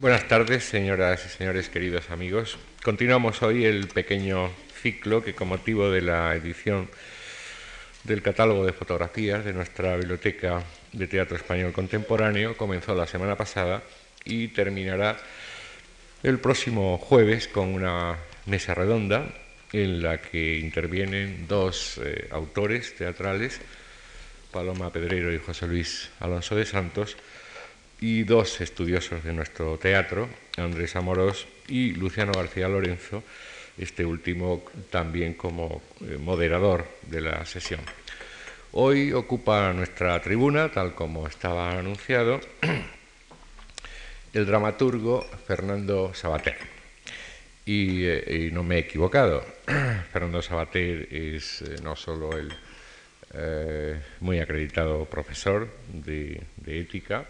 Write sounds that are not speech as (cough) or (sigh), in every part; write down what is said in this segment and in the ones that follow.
Buenas tardes, señoras y señores queridos amigos. Continuamos hoy el pequeño ciclo que con motivo de la edición del catálogo de fotografías de nuestra Biblioteca de Teatro Español Contemporáneo comenzó la semana pasada y terminará el próximo jueves con una mesa redonda en la que intervienen dos eh, autores teatrales, Paloma Pedrero y José Luis Alonso de Santos, y dos estudiosos de nuestro teatro, Andrés Amorós y Luciano García Lorenzo, este último también como eh, moderador de la sesión. Hoy ocupa nuestra tribuna, tal como estaba anunciado, el dramaturgo Fernando Sabater. Y, eh, no me he equivocado, (clears throat) Fernando Sabater es eh, no solo el muy acreditado profesor de ética,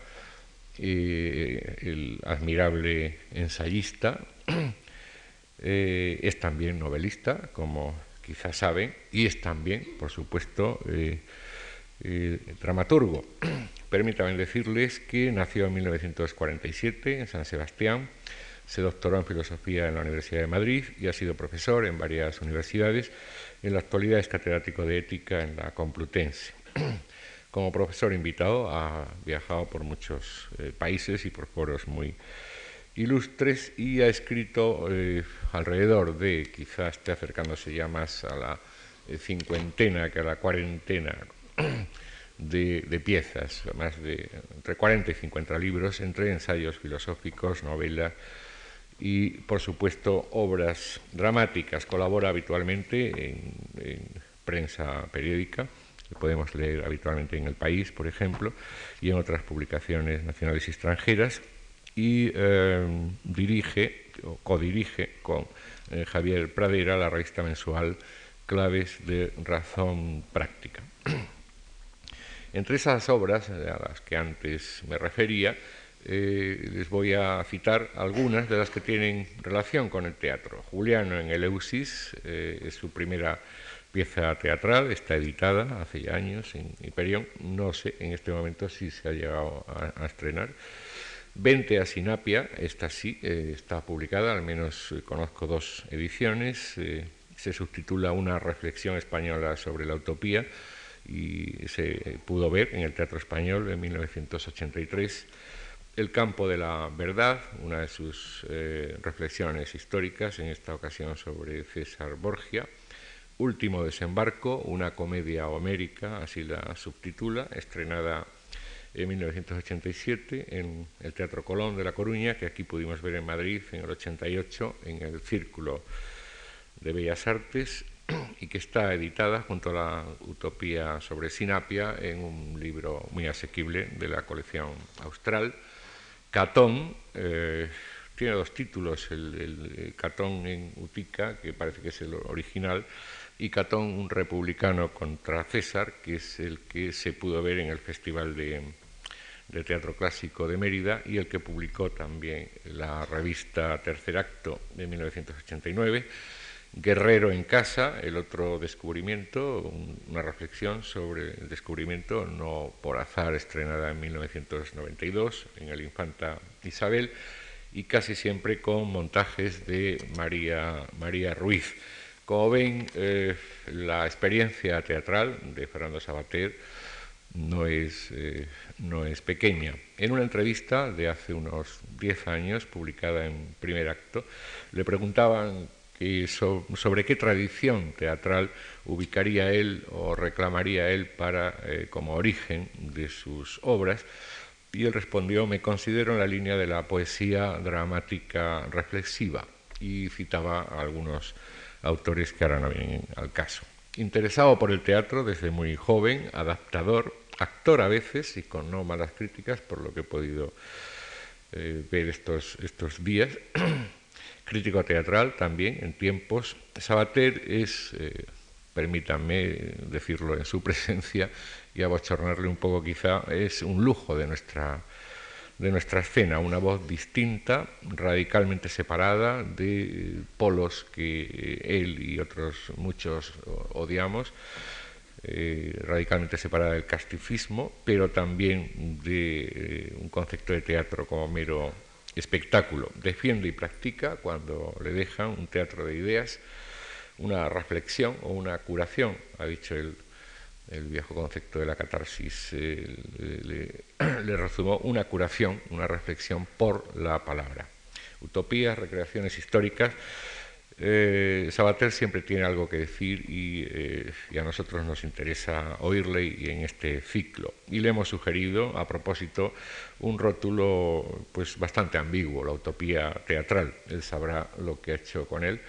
el admirable ensayista, (clears throat) eh, es también novelista, como quizás saben, y es también, por supuesto, eh, eh, dramaturgo. (clears throat) Permítanme decirles que nació en 1947 en San Sebastián, se doctoró en filosofía en la Universidad de Madrid y ha sido profesor en varias universidades. En la actualidad es catedrático de ética en la Complutense. (clears throat) como profesor invitado ha viajado por muchos eh, países y por foros muy ilustres y ha escrito eh, alrededor de, quizás esté acercándose ya más a la eh, cincuentena que a la cuarentena (clears throat) de, piezas, más de entre 40 y 50 libros, entre ensayos filosóficos, novelas y, por supuesto, obras dramáticas. Colabora habitualmente en prensa periódica que podemos leer habitualmente en El País, por ejemplo, y en otras publicaciones nacionales y extranjeras, y eh, dirige o codirige con eh, Javier Pradera la revista mensual Claves de Razón Práctica. (clears throat) Entre esas obras a las que antes me refería, eh, les voy a citar algunas de las que tienen relación con el teatro. Juliano en Eleusis es su primera pieza teatral, está editada hace ya años en Hiperión, no sé en este momento si se ha llegado a, estrenar. Vente a Sinapia, esta sí eh, está publicada, al menos eh, conozco dos ediciones, eh, se subtitula Una reflexión española sobre la utopía y se pudo ver en el Teatro Español en 1983. El campo de la verdad, una de sus reflexiones históricas, en esta ocasión sobre César Borgia, Último desembarco, una comedia homérica, así la subtitula, estrenada en 1987 en el Teatro Colón de La Coruña, que aquí pudimos ver en Madrid en el 88 en el Círculo de Bellas Artes y que está editada junto a la Utopía sobre Sinapia en un libro muy asequible de la colección austral. Catón eh, tiene dos títulos, el, el Catón en Utica, que parece que es el original, y Catón, un republicano contra César, que es el que se pudo ver en el Festival de, Teatro Clásico de Mérida y el que publicó también la revista Tercer Acto de 1989. Guerrero en casa, el otro descubrimiento, una reflexión sobre el descubrimiento, no por azar, estrenada en 1992 en el Infanta Isabel, y casi siempre con montajes de María, María Ruiz. Como ven, eh, la experiencia teatral de Fernando Sabater no es, eh, no es pequeña. En una entrevista de hace unos 10 años, publicada en primer acto, le preguntaban sobre qué tradición teatral ubicaría él o reclamaría él para, eh, como origen de sus obras, y él respondió, me considero en la línea de la poesía dramática reflexiva, y citaba algunos autores que ahora no vienen al caso. Interesado por el teatro desde muy joven, adaptador, actor a veces y con no malas críticas, por lo que he podido eh, ver estos, estos días, (clears throat) crítico teatral también en tiempos. Sabater es, eh, permítanme decirlo en su (laughs) presencia y abochornarle un poco quizá, es un lujo de nuestra de nuestra escena, una voz distinta, radicalmente separada de polos que él y otros muchos odiamos, eh, radicalmente separada del castifismo, pero también de eh, un concepto de teatro como mero espectáculo. Defiende y practica cuando le dejan un teatro de ideas, una reflexión o una curación, ha dicho el, viejo concepto de la catarsis, eh, le, le (clears throat) resumó una curación, una reflexión por la palabra. Utopías, recreaciones históricas, eh, Sabater siempre tiene algo que decir eh, y, a nosotros nos interesa oírle y en este ciclo. Y le hemos sugerido, a propósito, un rótulo pues bastante ambiguo, la utopía teatral. Él sabrá lo que ha hecho con él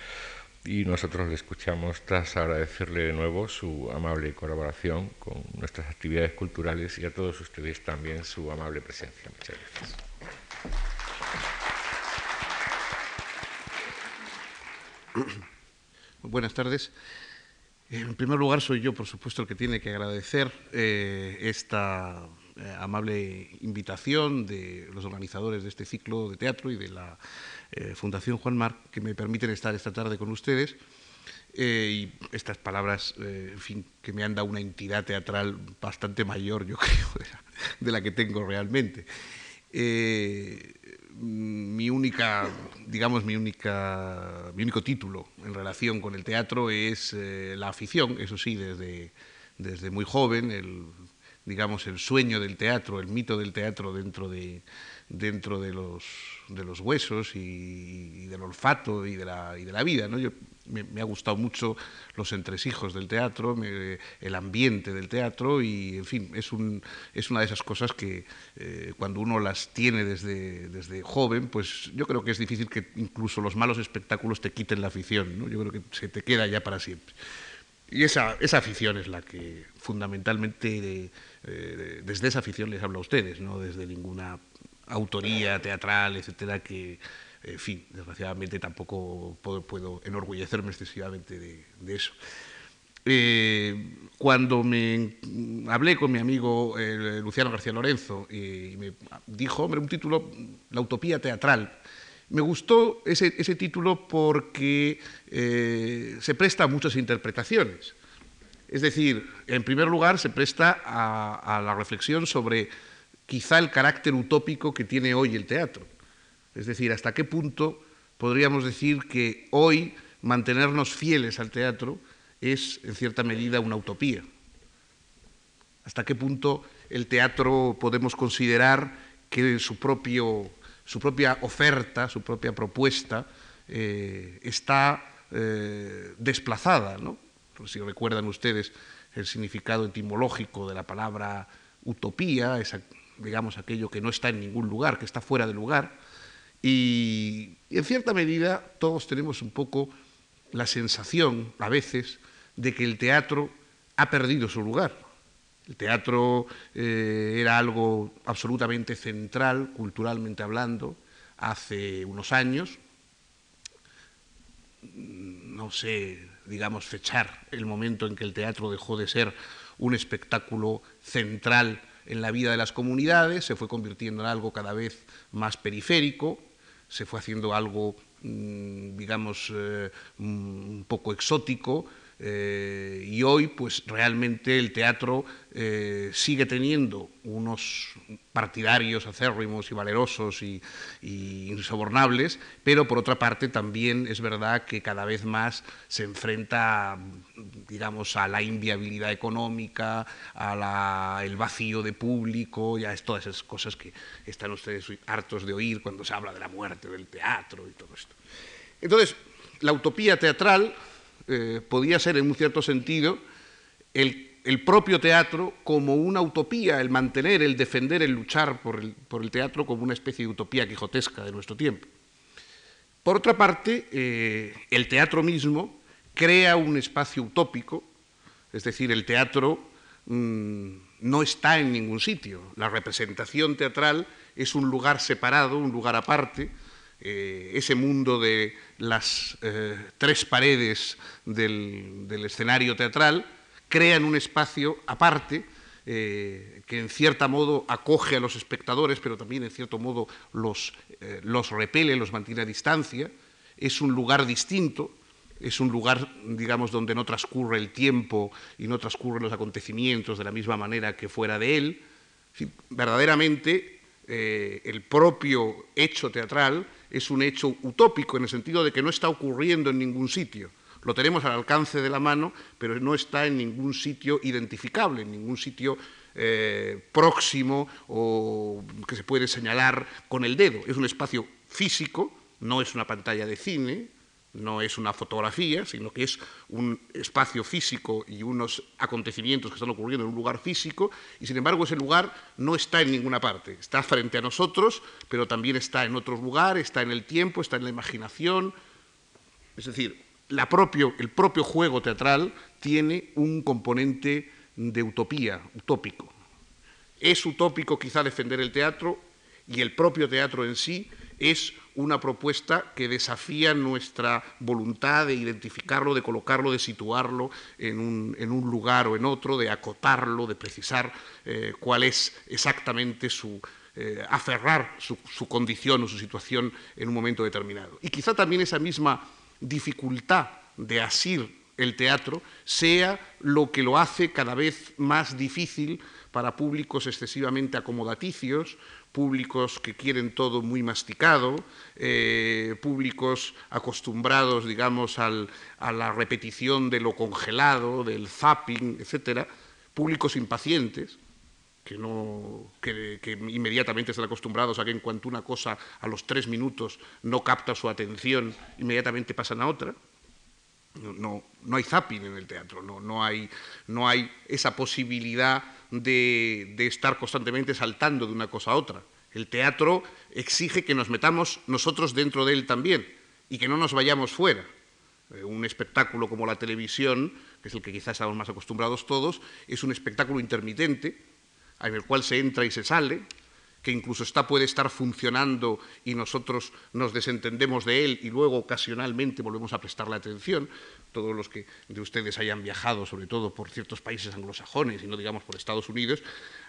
y nosotros le escuchamos tras agradecerle de nuevo su amable colaboración con nuestras actividades culturales y a todos ustedes también su amable presencia. Muchas gracias. (clears throat) Buenas tardes. En primer lugar, soy yo, por supuesto, el que tiene que agradecer eh, esta eh, amable invitación de los organizadores de este ciclo de teatro y de la eh, Fundación Juan Marc, que me permiten estar esta tarde con ustedes. y estas palabras, en fin, que me han dado una entidad teatral bastante mayor, yo (laughs) creo, de la, que tengo realmente mi única, digamos, mi, única, mi único título en relación con el teatro es eh, la afición, eso sí, desde, desde muy joven, el, digamos, el sueño del teatro, el mito del teatro dentro de, dentro de los, de los huesos y, del olfato y de la, y de la vida. ¿no? Yo, me, ha gustado mucho los entresijos del teatro, el ambiente del teatro y, en fin, es, un, es una de esas cosas que eh, cuando uno las tiene desde, desde joven, pues yo creo que es difícil que incluso los malos espectáculos te quiten la afición. ¿no? Yo creo que se te queda ya para siempre. Y esa, esa afición es la que fundamentalmente, desde esa afición les habla a ustedes, no desde ninguna autoría teatral, etcétera, que, en fin, desgraciadamente tampoco puedo, enorgullecerme excesivamente de, eso. Eh, cuando me hablé con mi amigo eh, Luciano García Lorenzo y me dijo, hombre, un título, La utopía teatral, me gustó ese, título porque eh, se presta a muchas interpretaciones. Es decir, en primer lugar, se presta a la reflexión sobre quizá el carácter utópico que tiene hoy el teatro. Es decir, hasta qué punto podríamos decir que hoy mantenernos fieles al teatro es, en cierta medida, una utopía. Hasta qué punto el teatro podemos considerar que su, propio, su propia oferta, su propia propuesta, eh, está eh, desplazada. ¿no? Si recuerdan ustedes el significado etimológico de la palabra utopía, esa digamos, aquello que no está en ningún lugar, que está fuera de lugar. Y, en cierta medida todos tenemos un poco la sensación, a veces, de que el teatro ha perdido su lugar. El teatro eh, era algo absolutamente central, culturalmente hablando, hace unos años. No sé, digamos, fechar el momento en que el teatro dejó de ser un espectáculo central en la vida de las comunidades, se fue convirtiendo en algo cada vez más periférico, se fue haciendo algo, mm, digamos, eh, mm, un poco exótico, eh, y hoy, pues realmente el teatro eh, sigue teniendo unos partidarios acérrimos y valerosos y, insobornables, pero por otra parte también es verdad que cada vez más se enfrenta, digamos, a la inviabilidad económica, al vacío de público, ya es todas esas cosas que están ustedes hartos de oír cuando se habla de la muerte del teatro y todo esto. Entonces, la utopía teatral eh, podía ser en un cierto sentido el, propio teatro como una utopía, el mantener, el defender, el luchar por el, teatro como una especie de utopía quijotesca de nuestro tiempo. Por otra parte, eh, el teatro mismo crea un espacio utópico, es decir, el teatro mm, no está en ningún sitio. La representación teatral es un lugar separado, un lugar aparte, eh, ese mundo de las eh, tres paredes del, escenario teatral, crean un espacio aparte eh, que en cierto modo acoge a los espectadores, pero también en cierto modo los, repele, los mantiene a distancia. Es un lugar distinto, es un lugar, digamos, donde no transcurre el tiempo y no transcurren los acontecimientos de la misma manera que fuera de él. verdaderamente el propio hecho teatral es un hecho utópico en el sentido de que no está ocurriendo en ningún sitio. Lo tenemos al alcance de la mano, pero no está en ningún sitio identificable, en ningún sitio eh, próximo o que se puede señalar con el dedo. Es un espacio físico, no es una pantalla de cine, no es una fotografía, sino que es un espacio físico y unos acontecimientos que están ocurriendo en un lugar físico, y sin embargo ese lugar no está en ninguna parte, está frente a nosotros, pero también está en otros lugares, está en el tiempo, está en la imaginación. Es decir, el propio juego teatral tiene un componente de utopía, utópico. Es utópico quizá defender el teatro y el propio teatro en sí es una propuesta que desafía nuestra voluntad de identificarlo, de colocarlo, de situarlo en un, lugar o en otro, de acotarlo, de precisar eh, cuál es exactamente su, eh, aferrar su, su, condición o su situación en un momento determinado. Y quizá también esa misma dificultad de asir el teatro sea lo que lo hace cada vez más difícil para públicos excesivamente acomodaticios, públicos que quieren todo muy masticado, eh, públicos acostumbrados, digamos, a la repetición de lo congelado, del zapping, etcétera, públicos impacientes, que, no, que, inmediatamente están acostumbrados a que en cuanto una cosa a los tres minutos no capta su atención, inmediatamente pasan a otra. No, no, hay zapping en el teatro, no, no, hay, no hay esa posibilidad de, estar constantemente saltando de una cosa a otra. El teatro exige que nos metamos nosotros dentro de él también y que no nos vayamos fuera. Eh, un espectáculo como la televisión, que es el que quizás estamos más acostumbrados todos, es un espectáculo intermitente, en el cual se entra y se sale, que incluso está, puede estar funcionando y nosotros nos desentendemos de él y luego ocasionalmente volvemos a prestarle atención. Todos los que de ustedes hayan viajado, sobre todo por ciertos países anglosajones y no digamos por Estados Unidos,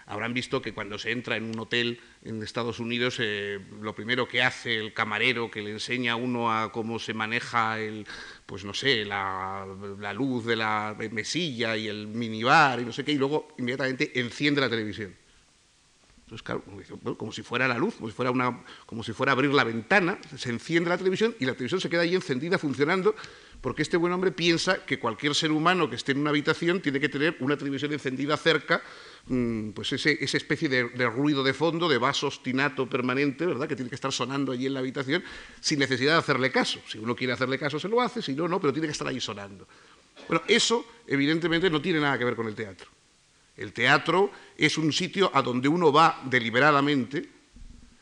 habrán visto que cuando se entra en un hotel en Estados Unidos, eh, lo primero que hace el camarero, que le enseña a uno a cómo se maneja el, pues no sé, la, la luz de la mesilla y el minibar y no sé qué, y luego inmediatamente enciende la televisión como si fuera la luz, como si fuera, una, como si fuera abrir la ventana, se enciende la televisión y la televisión se queda ahí encendida, funcionando, porque este buen hombre piensa que cualquier ser humano que esté en una habitación tiene que tener una televisión encendida cerca, mm, pues ese, esa especie de, ruido de fondo, de vaso ostinato permanente, ¿verdad?, que tiene que estar sonando allí en la habitación sin necesidad de hacerle caso. Si uno quiere hacerle caso, se lo hace, si no, no, pero tiene que estar ahí sonando. Bueno, eso evidentemente no tiene nada que ver con el teatro. El teatro es un sitio a donde uno va deliberadamente,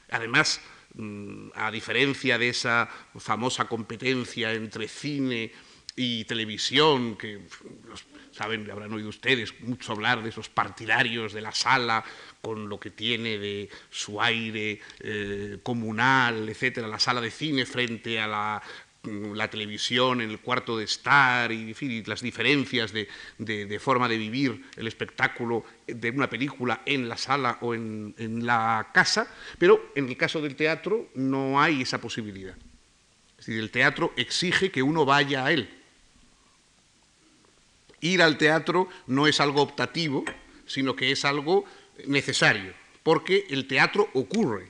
además, mm, a diferencia de esa famosa competencia entre cine y televisión, que saben, habrán oído ustedes mucho hablar de esos partidarios de la sala, con lo que tiene de su aire eh, comunal, etcétera, la sala de cine frente a la la televisión en el cuarto de estar y, las diferencias de, forma de vivir el espectáculo de una película en la sala o en, la casa, pero en el caso del teatro no hay esa posibilidad. Es decir, el teatro exige que uno vaya a él. Ir al teatro no es algo optativo, sino que es algo necesario, porque el teatro ocurre.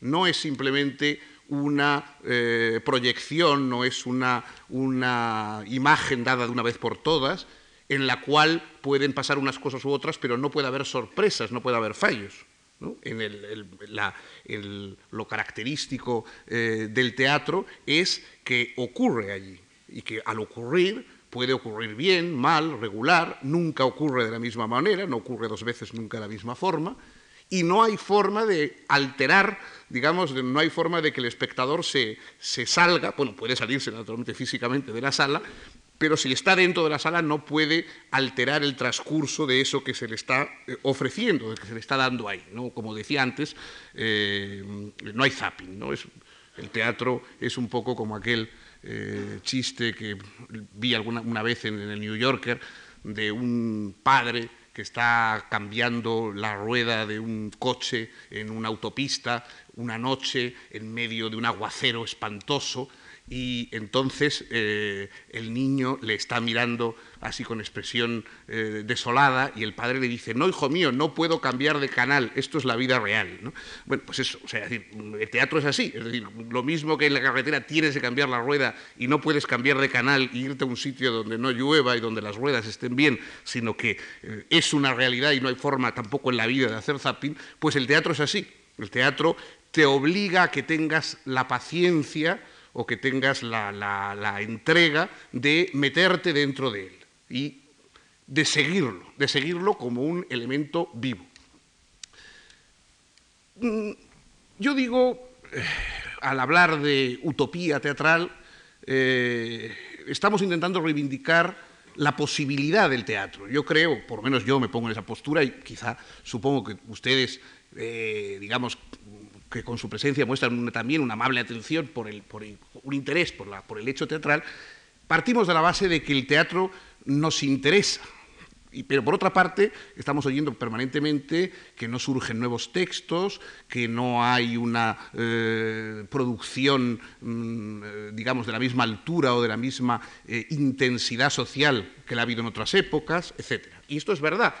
No es simplemente una eh, proyección, no es una, imagen dada de una vez por todas, en la cual pueden pasar unas cosas u otras, pero no puede haber sorpresas, no puede haber fallos. En lo característico eh, del teatro es que ocurre allí y que al ocurrir puede ocurrir bien, mal, regular, nunca ocurre de la misma manera, no ocurre dos veces nunca de la misma forma, y no hay forma de alterar, digamos, no hay forma de que el espectador se, salga, bueno, puede salirse naturalmente físicamente de la sala, pero si está dentro de la sala no puede alterar el transcurso de eso que se le está eh, ofreciendo, de que se le está dando ahí. ¿no? Como decía antes, eh, no hay zapping. ¿no? Es, el teatro es un poco como aquel eh, chiste que vi alguna una vez en el New Yorker de un padre que está cambiando la rueda de un coche en una autopista una noche en medio de un aguacero espantoso y entonces eh, el niño le está mirando así con expresión eh, desolada y el padre le dice, no, hijo mío, no puedo cambiar de canal, esto es la vida real. Bueno, pues eso, o sea, el teatro es así, es decir, lo mismo que en la carretera tienes que cambiar la rueda y no puedes cambiar de canal e irte a un sitio donde no llueva y donde las ruedas estén bien, sino que eh, es una realidad y no hay forma tampoco en la vida de hacer zapping, pues el teatro es así. El teatro te obliga a que tengas la paciencia, o que tengas la, entrega de meterte dentro de él y de seguirlo, de seguirlo como un elemento vivo. Mm, yo digo, eh, al hablar de utopía teatral, eh, estamos intentando reivindicar la posibilidad del teatro. Yo creo, por lo menos yo me pongo en esa postura y quizá supongo que ustedes, eh, digamos, que con su presencia muestran también una amable atención por, el, por un interés por, la, por el hecho teatral, partimos de la base de que el teatro nos interesa. Pero por otra parte, estamos oyendo permanentemente que no surgen nuevos textos, que no hay una eh, producción, mm, eh, digamos, de la misma altura o de la misma eh, intensidad social que la ha habido en otras épocas, etc. Y esto es verdad.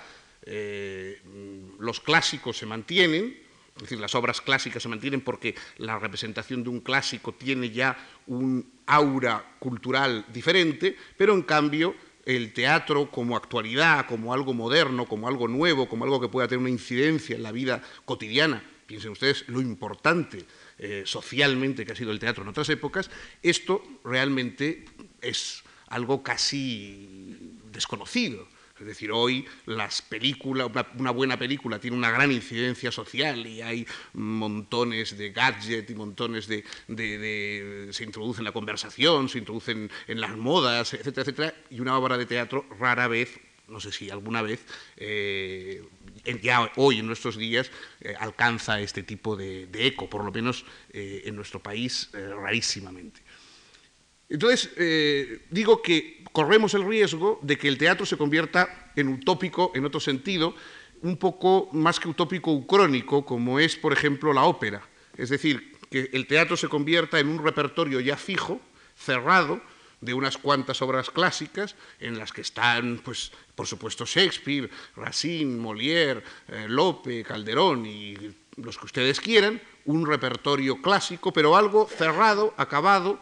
los clásicos se mantienen, es decir, las obras clásicas se mantienen porque la representación de un clásico tiene ya un aura cultural diferente, pero en cambio el teatro como actualidad, como algo moderno, como algo nuevo, como algo que pueda tener una incidencia en la vida cotidiana, piensen ustedes lo importante eh, socialmente que ha sido el teatro en otras épocas, esto realmente es algo casi desconocido. Es decir, hoy las películas, una, buena película tiene una gran incidencia social y hay montones de gadgets y montones de, se introducen en la conversación, se introducen en las modas, etcétera, etcétera, y una obra de teatro rara vez, no sé si alguna vez, eh, ya hoy en nuestros días eh, alcanza este tipo de, eco, por lo menos eh, en nuestro país rarísimamente. Entonces, digo que corremos el riesgo de que el teatro se convierta en utópico en otro sentido, un poco más que utópico ucrónico, como es, por ejemplo, la ópera. Es decir, que el teatro se convierta en un repertorio ya fijo, cerrado, de unas cuantas obras clásicas en las que están, pues, por supuesto, Shakespeare, Racine, Molière, eh, Lope, Calderón y los que ustedes quieran, un repertorio clásico, pero algo cerrado, acabado,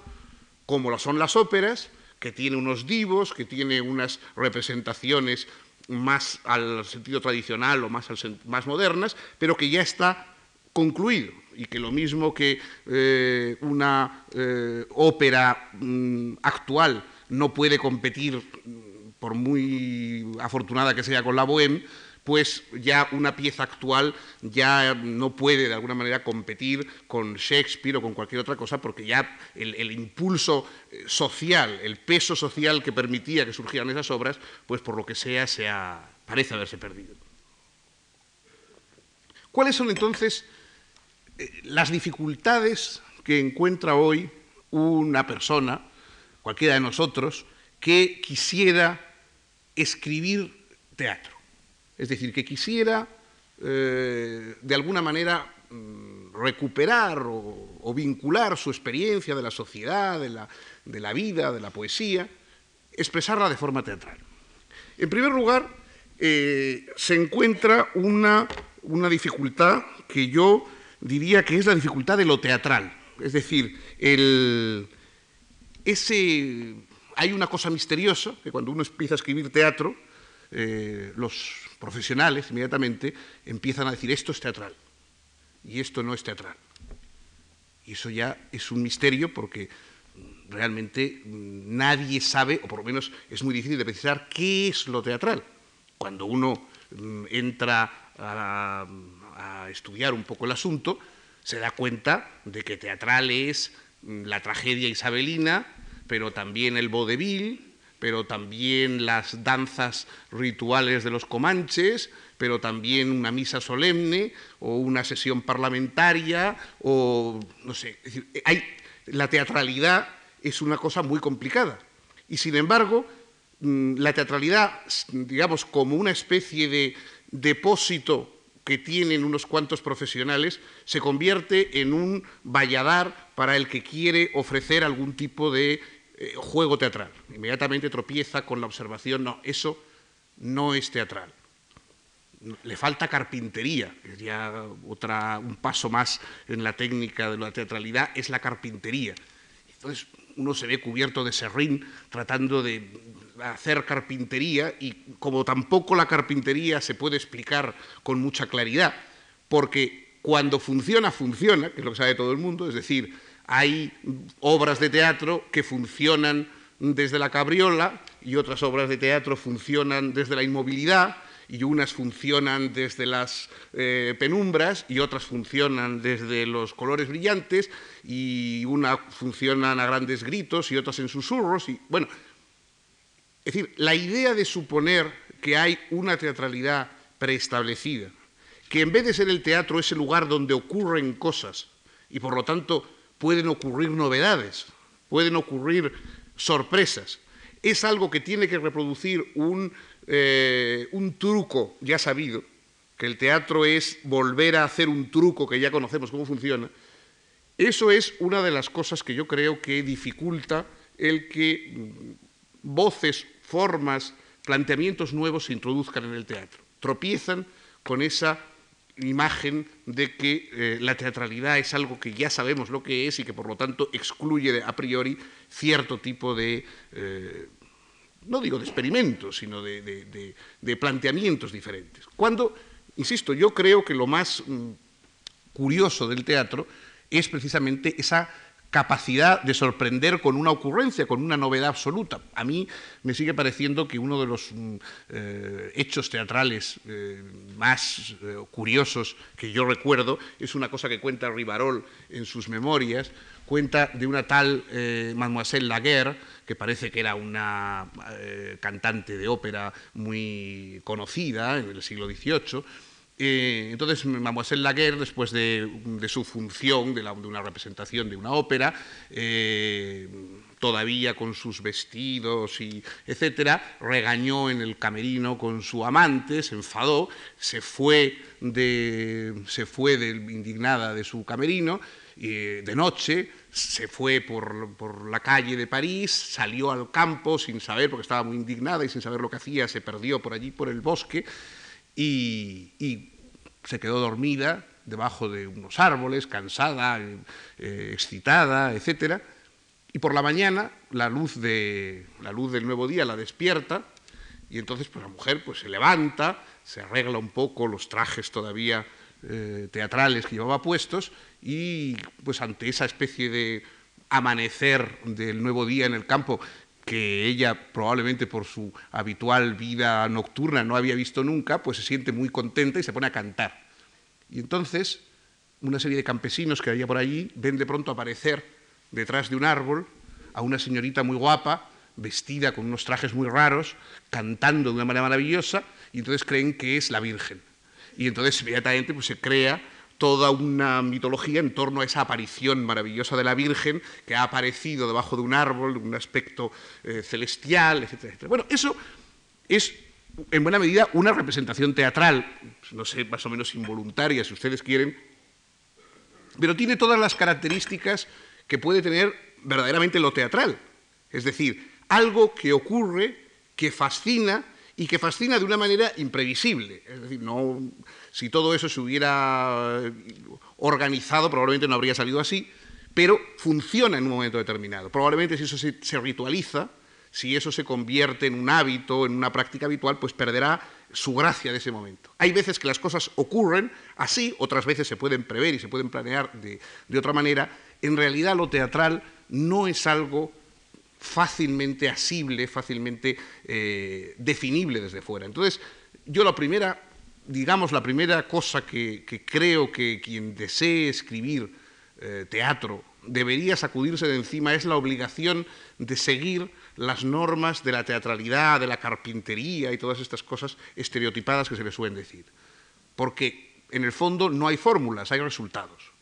como lo son las óperas, que tiene unos divos, que tiene unas representaciones más al sentido tradicional o más, más modernas, pero que ya está concluido. Y que lo mismo que eh, una eh, ópera mm, actual no puede competir, mm, por muy afortunada que sea con la Bohème, pues ya una pieza actual ya no puede de alguna manera competir con Shakespeare o con cualquier otra cosa porque ya el, impulso eh, social, el peso social que permitía que surgieran esas obras, pues por lo que sea, se parece haberse perdido. ¿Cuáles son entonces eh, las dificultades que encuentra hoy una persona, cualquiera de nosotros, que quisiera escribir teatro? Es decir, que quisiera eh, de alguna manera mm, recuperar o, vincular su experiencia de la sociedad, de la, vida, de la poesía, expresarla de forma teatral. En primer lugar, eh, se encuentra una, dificultad que yo diría que es la dificultad de lo teatral. Es decir, ese, hay una cosa misteriosa que cuando uno empieza a escribir teatro, eh, los profesionales inmediatamente empiezan a decir esto es teatral y esto no es teatral. Y eso ya es un misterio porque realmente nadie sabe, o por lo menos es muy difícil de precisar, qué es lo teatral. Cuando uno mm, entra a, estudiar un poco el asunto, se da cuenta de que teatral es mm, la tragedia isabelina, pero también el vodevil, pero también las danzas rituales de los comanches, pero también una misa solemne o una sesión parlamentaria o no sé, la teatralidad es una cosa muy complicada. Y sin embargo mm, la teatralidad, digamos, como una especie de depósito que tienen unos cuantos profesionales se convierte en un valladar para el que quiere ofrecer algún tipo de eh, juego teatral. Inmediatamente tropieza con la observación, no, eso no es teatral. Le falta carpintería, que ya otra, un paso más en la técnica de la teatralidad, es la carpintería. Entonces uno se ve cubierto de serrín tratando de hacer carpintería y como tampoco la carpintería se puede explicar con mucha claridad, porque cuando funciona, funciona, que es lo que sabe todo el mundo, es decir, hay obras de teatro que funcionan desde la cabriola y otras obras de teatro funcionan desde la inmovilidad y unas funcionan desde las eh, penumbras y otras funcionan desde los colores brillantes y una funcionan a grandes gritos y otras en susurros y bueno, es decir, la idea de suponer que hay una teatralidad preestablecida, que en vez de ser el teatro es el lugar donde ocurren cosas y por lo tanto pueden ocurrir novedades, pueden ocurrir sorpresas, es algo que tiene que reproducir un, eh, un truco ya sabido, que el teatro es volver a hacer un truco que ya conocemos cómo funciona, eso es una de las cosas que yo creo que dificulta el que voces formas, planteamientos nuevos se introduzcan en el teatro. Tropiezan con esa imagen de que eh, la teatralidad es algo que ya sabemos lo que es y que por lo tanto excluye a priori cierto tipo de, eh, no digo de experimentos, sino de, planteamientos diferentes. Cuando, insisto, yo creo que lo más mm, curioso del teatro es precisamente esa capacidad de sorprender con una ocurrencia, con una novedad absoluta. A mí me sigue pareciendo que uno de los mm, eh, hechos teatrales eh, más eh, curiosos que yo recuerdo es una cosa que cuenta Rivarol en sus memorias, cuenta de una tal Mademoiselle Laguerre, que parece que era una cantante de ópera muy conocida en el siglo XVIII, eh, entonces, Mademoiselle Laguerre, después de, su función, de, una representación de una ópera, eh, todavía con sus vestidos y etcétera, regañó en el camerino con su amante, se enfadó, se fue, se fue indignada de su camerino, de noche, se fue por, la calle de París, salió al campo sin saber, porque estaba muy indignada y sin saber lo que hacía, se perdió por allí, por el bosque, y, se quedó dormida debajo de unos árboles, cansada, eh, excitada, etc. Y por la mañana la luz, de, la luz del nuevo día la despierta y entonces pues, la mujer pues, se levanta, se arregla un poco los trajes todavía eh, teatrales que llevaba puestos y pues ante esa especie de amanecer del nuevo día en el campo que ella probablemente por su habitual vida nocturna no había visto nunca, pues se siente muy contenta y se pone a cantar. Y entonces una serie de campesinos que había por allí ven de pronto aparecer detrás de un árbol a una señorita muy guapa, vestida con unos trajes muy raros, cantando de una manera maravillosa, y entonces creen que es la Virgen. Y entonces inmediatamente pues, se crea toda una mitología en torno a esa aparición maravillosa de la Virgen que ha aparecido debajo de un árbol, un aspecto eh, celestial, etcétera, etcétera. Bueno, eso es en buena medida una representación teatral, no sé, más o menos involuntaria, si ustedes quieren, pero tiene todas las características que puede tener verdaderamente lo teatral. Es decir, algo que ocurre, que fascina y que fascina de una manera imprevisible. Es decir, no, si todo eso se hubiera eh, organizado, probablemente no habría salido así, pero funciona en un momento determinado. Probablemente si eso se, ritualiza, si eso se convierte en un hábito, en una práctica habitual, pues perderá su gracia de ese momento. Hay veces que las cosas ocurren así, otras veces se pueden prever y se pueden planear de, otra manera. En realidad lo teatral no es algo fácilmente asible, fácilmente eh, definible desde fuera. Entonces, yo la primera digamos, la primera cosa que, creo que quien desee escribir eh, teatro debería sacudirse de encima es la obligación de seguir las normas de la teatralidad, de la carpintería y todas estas cosas estereotipadas que se le suelen decir. Porque en el fondo no hay fórmulas, hay resultados.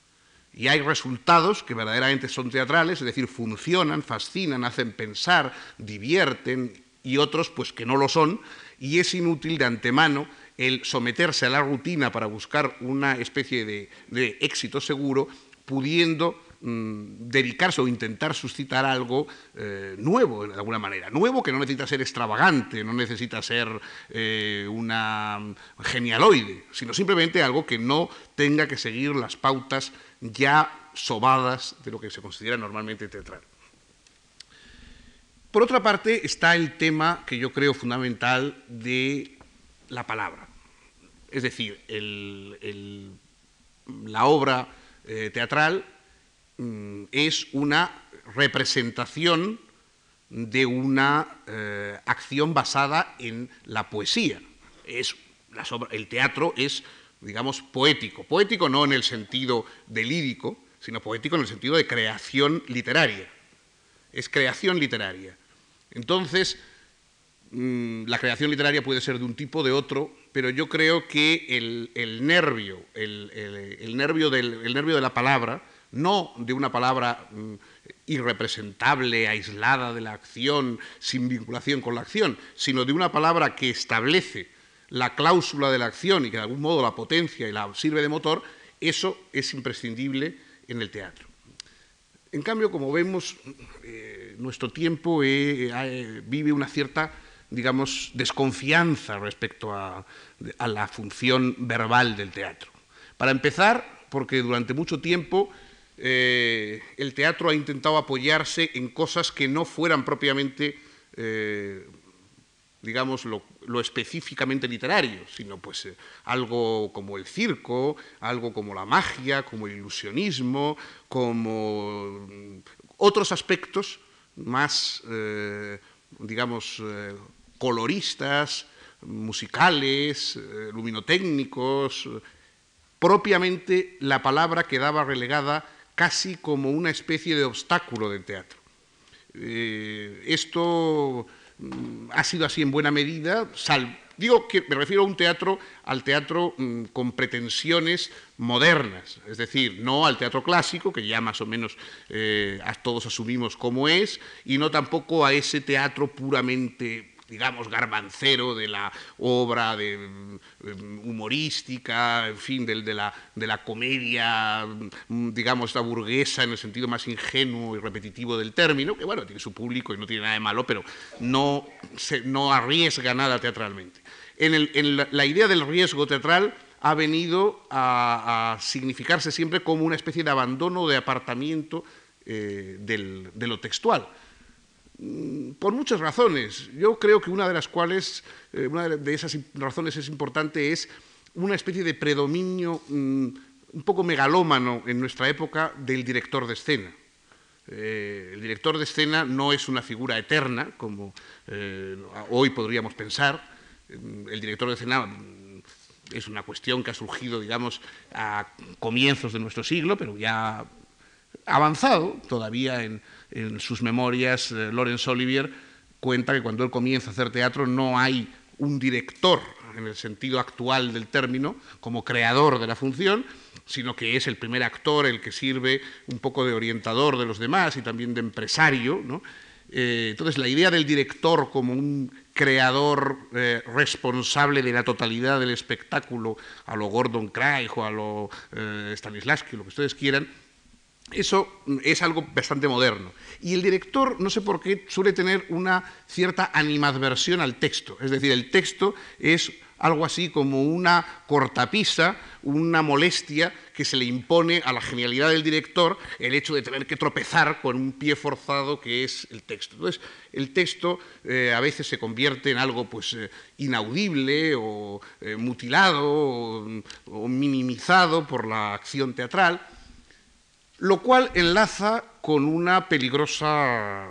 Y hay resultados que verdaderamente son teatrales, es decir, funcionan, fascinan, hacen pensar, divierten, y otros pues que no lo son, y es inútil de antemano el someterse a la rutina para buscar una especie de, éxito seguro, pudiendo mm, dedicarse o intentar suscitar algo eh, nuevo, de alguna manera. Nuevo que no necesita ser extravagante, no necesita ser eh, una genialoide, sino simplemente algo que no tenga que seguir las pautas ya sobadas de lo que se considera normalmente teatral. Por otra parte está el tema que yo creo fundamental de la palabra. Es decir, la obra eh, teatral mm, es una representación de una eh, acción basada en la poesía. Es, el teatro es, digamos, poético. Poético no en el sentido de lírico, sino poético en el sentido de creación literaria. Es creación literaria. Entonces, mm, la creación literaria puede ser de un tipo, de otro, pero yo creo que el, nervio, el, nervio de la palabra, no de una palabra mm, irrepresentable, aislada de la acción, sin vinculación con la acción, sino de una palabra que establece la cláusula de la acción y que de algún modo la potencia y la sirve de motor, eso es imprescindible en el teatro. En cambio, como vemos, eh, nuestro tiempo eh, eh, vive una cierta, digamos, desconfianza respecto a, la función verbal del teatro. Para empezar, porque durante mucho tiempo el teatro ha intentado apoyarse en cosas que no fueran propiamente digamos, lo, específicamente literario, sino pues eh, algo como el circo, algo como la magia, como el ilusionismo, como otros aspectos más, eh, digamos, eh, coloristas, musicales, luminotécnicos. Propiamente la palabra quedaba relegada casi como una especie de obstáculo del teatro. esto Mm, ha sido así en buena medida, digo que me refiero a un teatro, al teatro mm, con pretensiones modernas, es decir, no al teatro clásico, que ya más o menos eh, todos asumimos cómo es, y no tampoco a ese teatro puramente digamos, garbancero de la obra de, mm, humorística, en fin, de, la, comedia, mm, digamos, la burguesa en el sentido más ingenuo y repetitivo del término, que bueno, tiene su público y no tiene nada de malo, pero no arriesga nada teatralmente. La, idea del riesgo teatral ha venido a, significarse siempre como una especie de abandono, de apartamiento eh, del, de lo textual. Mm, por muchas razones. Yo creo que una de las cuales, eh, una de esas razones es importante, es una especie de predominio mm, un poco megalómano en nuestra época del director de escena. Eh, el director de escena no es una figura eterna, como hoy podríamos pensar. Mm, el director de escena es una cuestión que ha surgido, digamos, a comienzos de nuestro siglo, pero ya avanzado todavía en, sus memorias, eh, Laurence Olivier cuenta que cuando él comienza a hacer teatro no hay un director en el sentido actual del término, como creador de la función, sino que es el primer actor el que sirve un poco de orientador de los demás y también de empresario. Eh, entonces, la idea del director como un creador eh, responsable de la totalidad del espectáculo, a lo Gordon Craig o a lo Stanislavski, lo que ustedes quieran, eso es algo bastante moderno. Y el director, no sé por qué, suele tener una cierta animadversión al texto. Es decir, el texto es algo así como una cortapisa, una molestia que se le impone a la genialidad del director el hecho de tener que tropezar con un pie forzado que es el texto. Entonces, el texto eh, a veces se convierte en algo pues, eh, inaudible o eh, mutilado o minimizado por la acción teatral lo cual enlaza con una peligrosa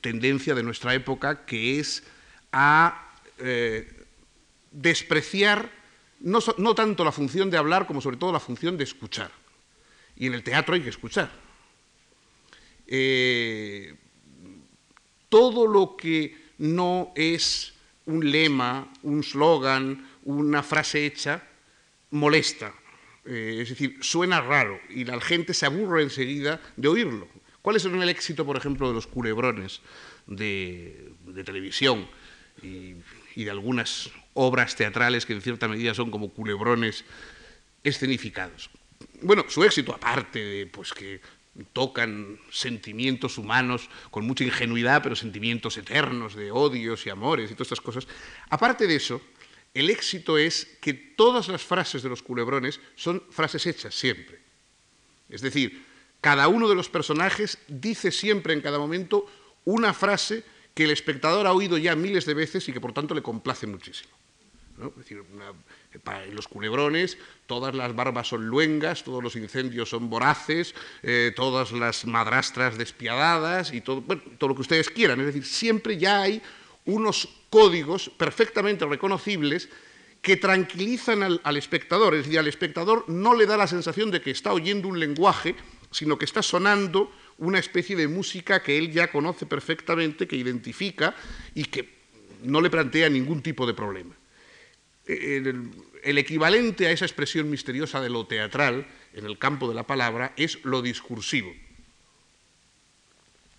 tendencia de nuestra época que es a despreciar no, tanto la función de hablar como sobre todo la función de escuchar. Y en el teatro hay que escuchar. Eh, todo lo que no es un lema, un slogan, una frase hecha, molesta, eh, es decir, suena raro y la gente se aburre enseguida de oírlo. ¿Cuál es el éxito, por ejemplo, de los culebrones de, televisión y, de algunas obras teatrales que en cierta medida son como culebrones escenificados. Bueno, su éxito, aparte de pues, que tocan sentimientos humanos con mucha ingenuidad, pero sentimientos eternos de odios y amores y todas estas cosas, aparte de eso, el éxito es que todas las frases de los culebrones son frases hechas siempre. Es decir, cada uno de los personajes dice siempre en cada momento una frase que el espectador ha oído ya miles de veces y que por tanto le complace muchísimo. Es decir, para los culebrones todas las barbas son luengas, todos los incendios son voraces, eh, todas las madrastras despiadadas y todo, todo lo que ustedes quieran. Es decir, siempre ya hay unos códigos perfectamente reconocibles que tranquilizan al, espectador, es decir, al espectador no le da la sensación de que está oyendo un lenguaje, sino que está sonando una especie de música que él ya conoce perfectamente, que identifica y que no le plantea ningún tipo de problema. El, el, equivalente a esa expresión misteriosa de lo teatral, en el campo de la palabra, es lo discursivo.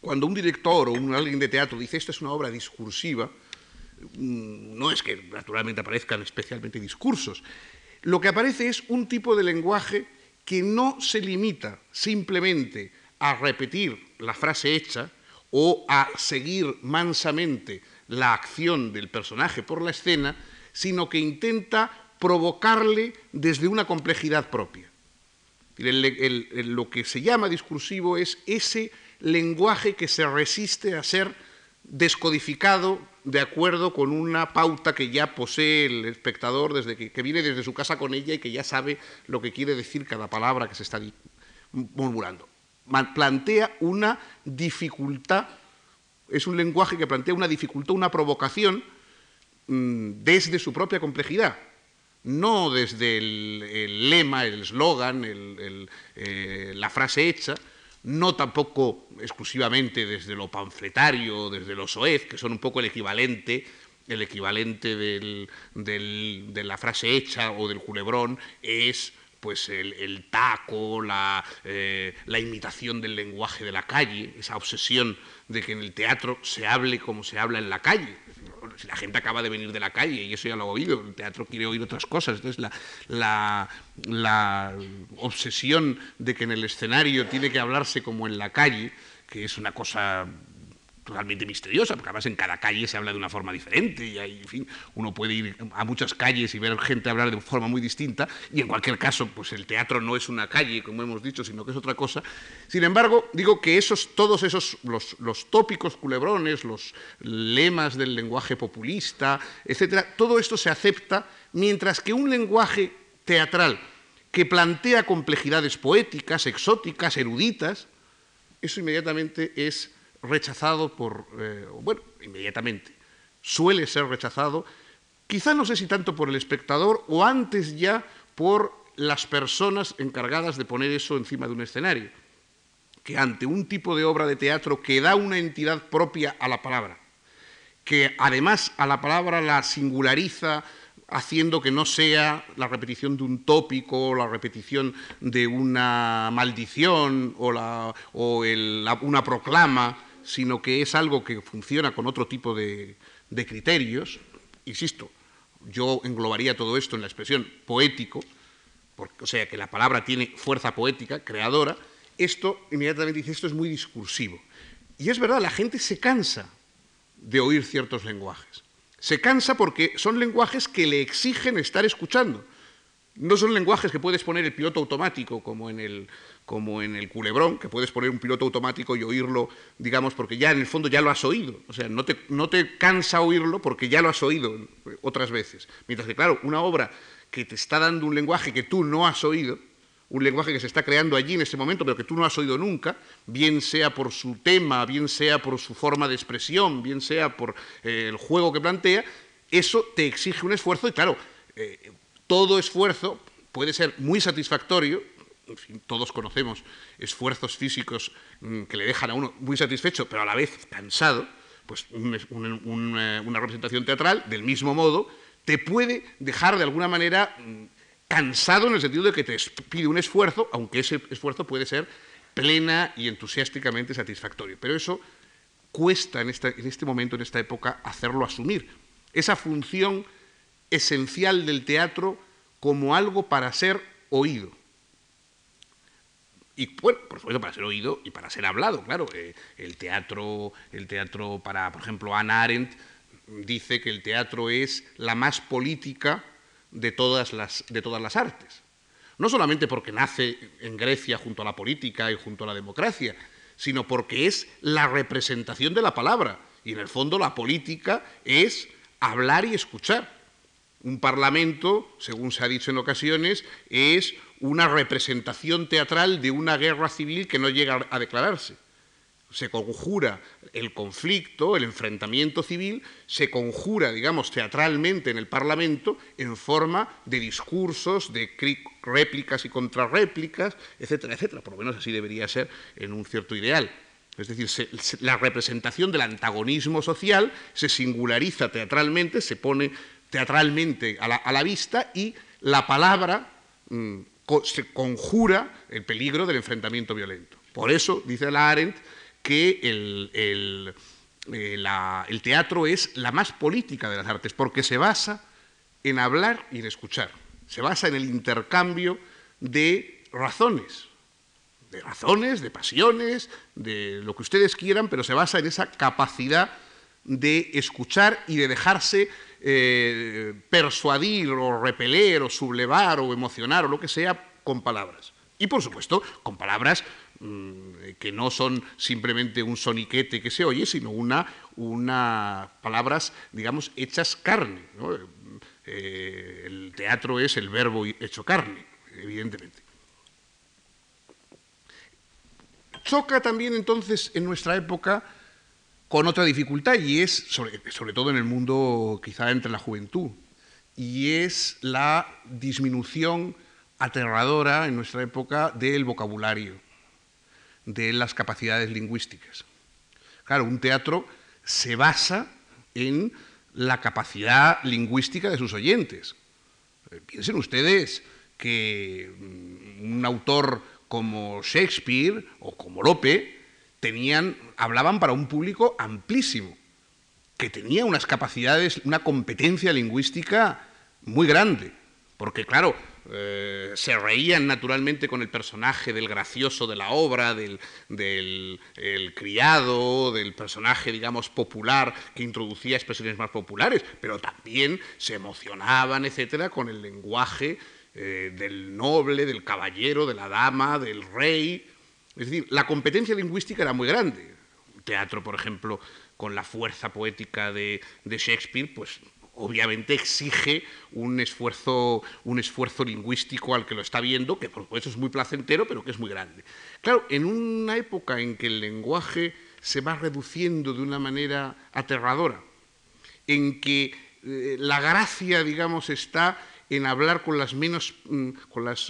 Cuando un director o un, alguien de teatro dice esta es una obra discursiva, mm, no es que naturalmente aparezcan especialmente discursos. Lo que aparece es un tipo de lenguaje que no se limita simplemente a repetir la frase hecha o a seguir mansamente la acción del personaje por la escena, sino que intenta provocarle desde una complejidad propia. lo que se llama discursivo es ese lenguaje que se resiste a ser descodificado de acuerdo con una pauta que ya posee el espectador desde que, viene desde su casa con ella y que ya sabe lo que quiere decir cada palabra que se está murmurando. Plantea una dificultad, es un lenguaje que plantea una dificultad, una provocación mm, desde su propia complejidad, no desde el, lema, el eslogan, eh, la frase hecha, no tampoco exclusivamente desde lo panfletario, desde lo soez, que son un poco el equivalente, el equivalente de la frase hecha o del culebrón, es pues el, taco, la, eh, la, imitación del lenguaje de la calle, esa obsesión de que en el teatro se hable como se habla en la calle la gente acaba de venir de la calle y eso ya lo ha oído, el teatro quiere oír otras cosas. Entonces, la, la obsesión de que en el escenario tiene que hablarse como en la calle, que es una cosa totalmente misteriosa, porque además en cada calle se habla de una forma diferente y en fin, uno puede ir a muchas calles y ver gente hablar de forma muy distinta y en cualquier caso, pues el teatro no es una calle, como hemos dicho, sino que es otra cosa. Sin embargo, digo que esos, todos esos, los, los tópicos culebrones, los lemas del lenguaje populista, etcétera, todo esto se acepta, mientras que un lenguaje teatral que plantea complejidades poéticas, exóticas, eruditas, eso inmediatamente es rechazado por, eh, bueno, inmediatamente, suele ser rechazado, quizá no sé si tanto por el espectador o antes ya por las personas encargadas de poner eso encima de un escenario, que ante un tipo de obra de teatro que da una entidad propia a la palabra, que además a la palabra la singulariza haciendo que no sea la repetición de un tópico, la repetición de una maldición o, la, o una proclama, sino que es algo que funciona con otro tipo de, criterios. Insisto, yo englobaría todo esto en la expresión poético, o sea, que la palabra tiene fuerza poética, creadora, esto inmediatamente dice, esto es muy discursivo. Y es verdad, la gente se cansa de oír ciertos lenguajes. Se cansa porque son lenguajes que le exigen estar escuchando. No son lenguajes que puedes poner el piloto automático, como en el, como en el culebrón, que puedes poner un piloto automático y oírlo, digamos, porque ya en el fondo ya lo has oído. O sea, no te, no te cansa oírlo porque ya lo has oído otras veces. Mientras que, claro, una obra que te está dando un lenguaje que tú no has oído, un lenguaje que se está creando allí en ese momento, pero que tú no has oído nunca, bien sea por su tema, bien sea por su forma de expresión, bien sea por eh, el juego que plantea, eso te exige un esfuerzo y claro, eh, todo esfuerzo puede ser muy satisfactorio todos conocemos esfuerzos físicos mm, que le dejan a uno muy satisfecho, pero a la vez cansado, pues eh, una representación teatral, del mismo modo, te puede dejar de alguna manera mm, cansado en el sentido de que te pide un esfuerzo, aunque ese esfuerzo puede ser plena y entusiásticamente satisfactorio. Pero eso cuesta en, este momento, en esta época, hacerlo asumir. Esa función esencial del teatro como algo para ser oído. Y bueno, por supuesto, para ser oído y para ser hablado, claro. Eh, el teatro, el teatro para, por ejemplo, Anna Arendt dice que el teatro es la más política de todas las, de todas las artes. No solamente porque nace en Grecia junto a la política y junto a la democracia, sino porque es la representación de la palabra. Y en el fondo la política es hablar y escuchar. Un parlamento, según se ha dicho en ocasiones, es una representación teatral de una guerra civil que no llega a declararse. Se conjura el conflicto, el enfrentamiento civil, se conjura, digamos, teatralmente en el Parlamento en forma de discursos, de réplicas y contrarréplicas, etcétera, etcétera. Por lo menos así debería ser en un cierto ideal. Es decir, la representación del antagonismo social se singulariza teatralmente, se pone teatralmente a la, vista y la palabra mm, se conjura el peligro del enfrentamiento violento. Por eso, dice la Arendt, que eh, el, teatro es la más política de las artes, porque se basa en hablar y en escuchar, se basa en el intercambio de razones, de razones, de pasiones, de lo que ustedes quieran, pero se basa en esa capacidad de escuchar y de dejarse eh, persuadir o repeler o sublevar o emocionar o lo que sea con palabras. Y por supuesto, con palabras que no son simplemente un soniquete que se oye, sino una, una palabras, digamos, hechas carne. Eh, el teatro es el verbo hecho carne, evidentemente. Choca también entonces en nuestra época con otra dificultad y es, sobre, todo en el mundo quizá entre la juventud, y es la disminución aterradora en nuestra época del vocabulario, de las capacidades lingüísticas. Claro, un teatro se basa en la capacidad lingüística de sus oyentes. Eh, piensen ustedes que mm, un autor como Shakespeare o como Lope tenían, hablaban para un público amplísimo, que tenía unas capacidades, una competencia lingüística muy grande, porque claro, eh, se reían naturalmente con el personaje del gracioso de la obra, del, criado, del personaje, digamos, popular que introducía expresiones más populares, pero también se emocionaban, etcétera, con el lenguaje eh, del noble, del caballero, de la dama, del rey, es decir, la competencia lingüística era muy grande. Un teatro, por ejemplo, con la fuerza poética de, Shakespeare, pues obviamente exige un esfuerzo, un esfuerzo lingüístico al que lo está viendo, que por supuesto es muy placentero, pero que es muy grande. Claro, en una época en que el lenguaje se va reduciendo de una manera aterradora, en que eh, la gracia, digamos, está en hablar con, las menos, mm,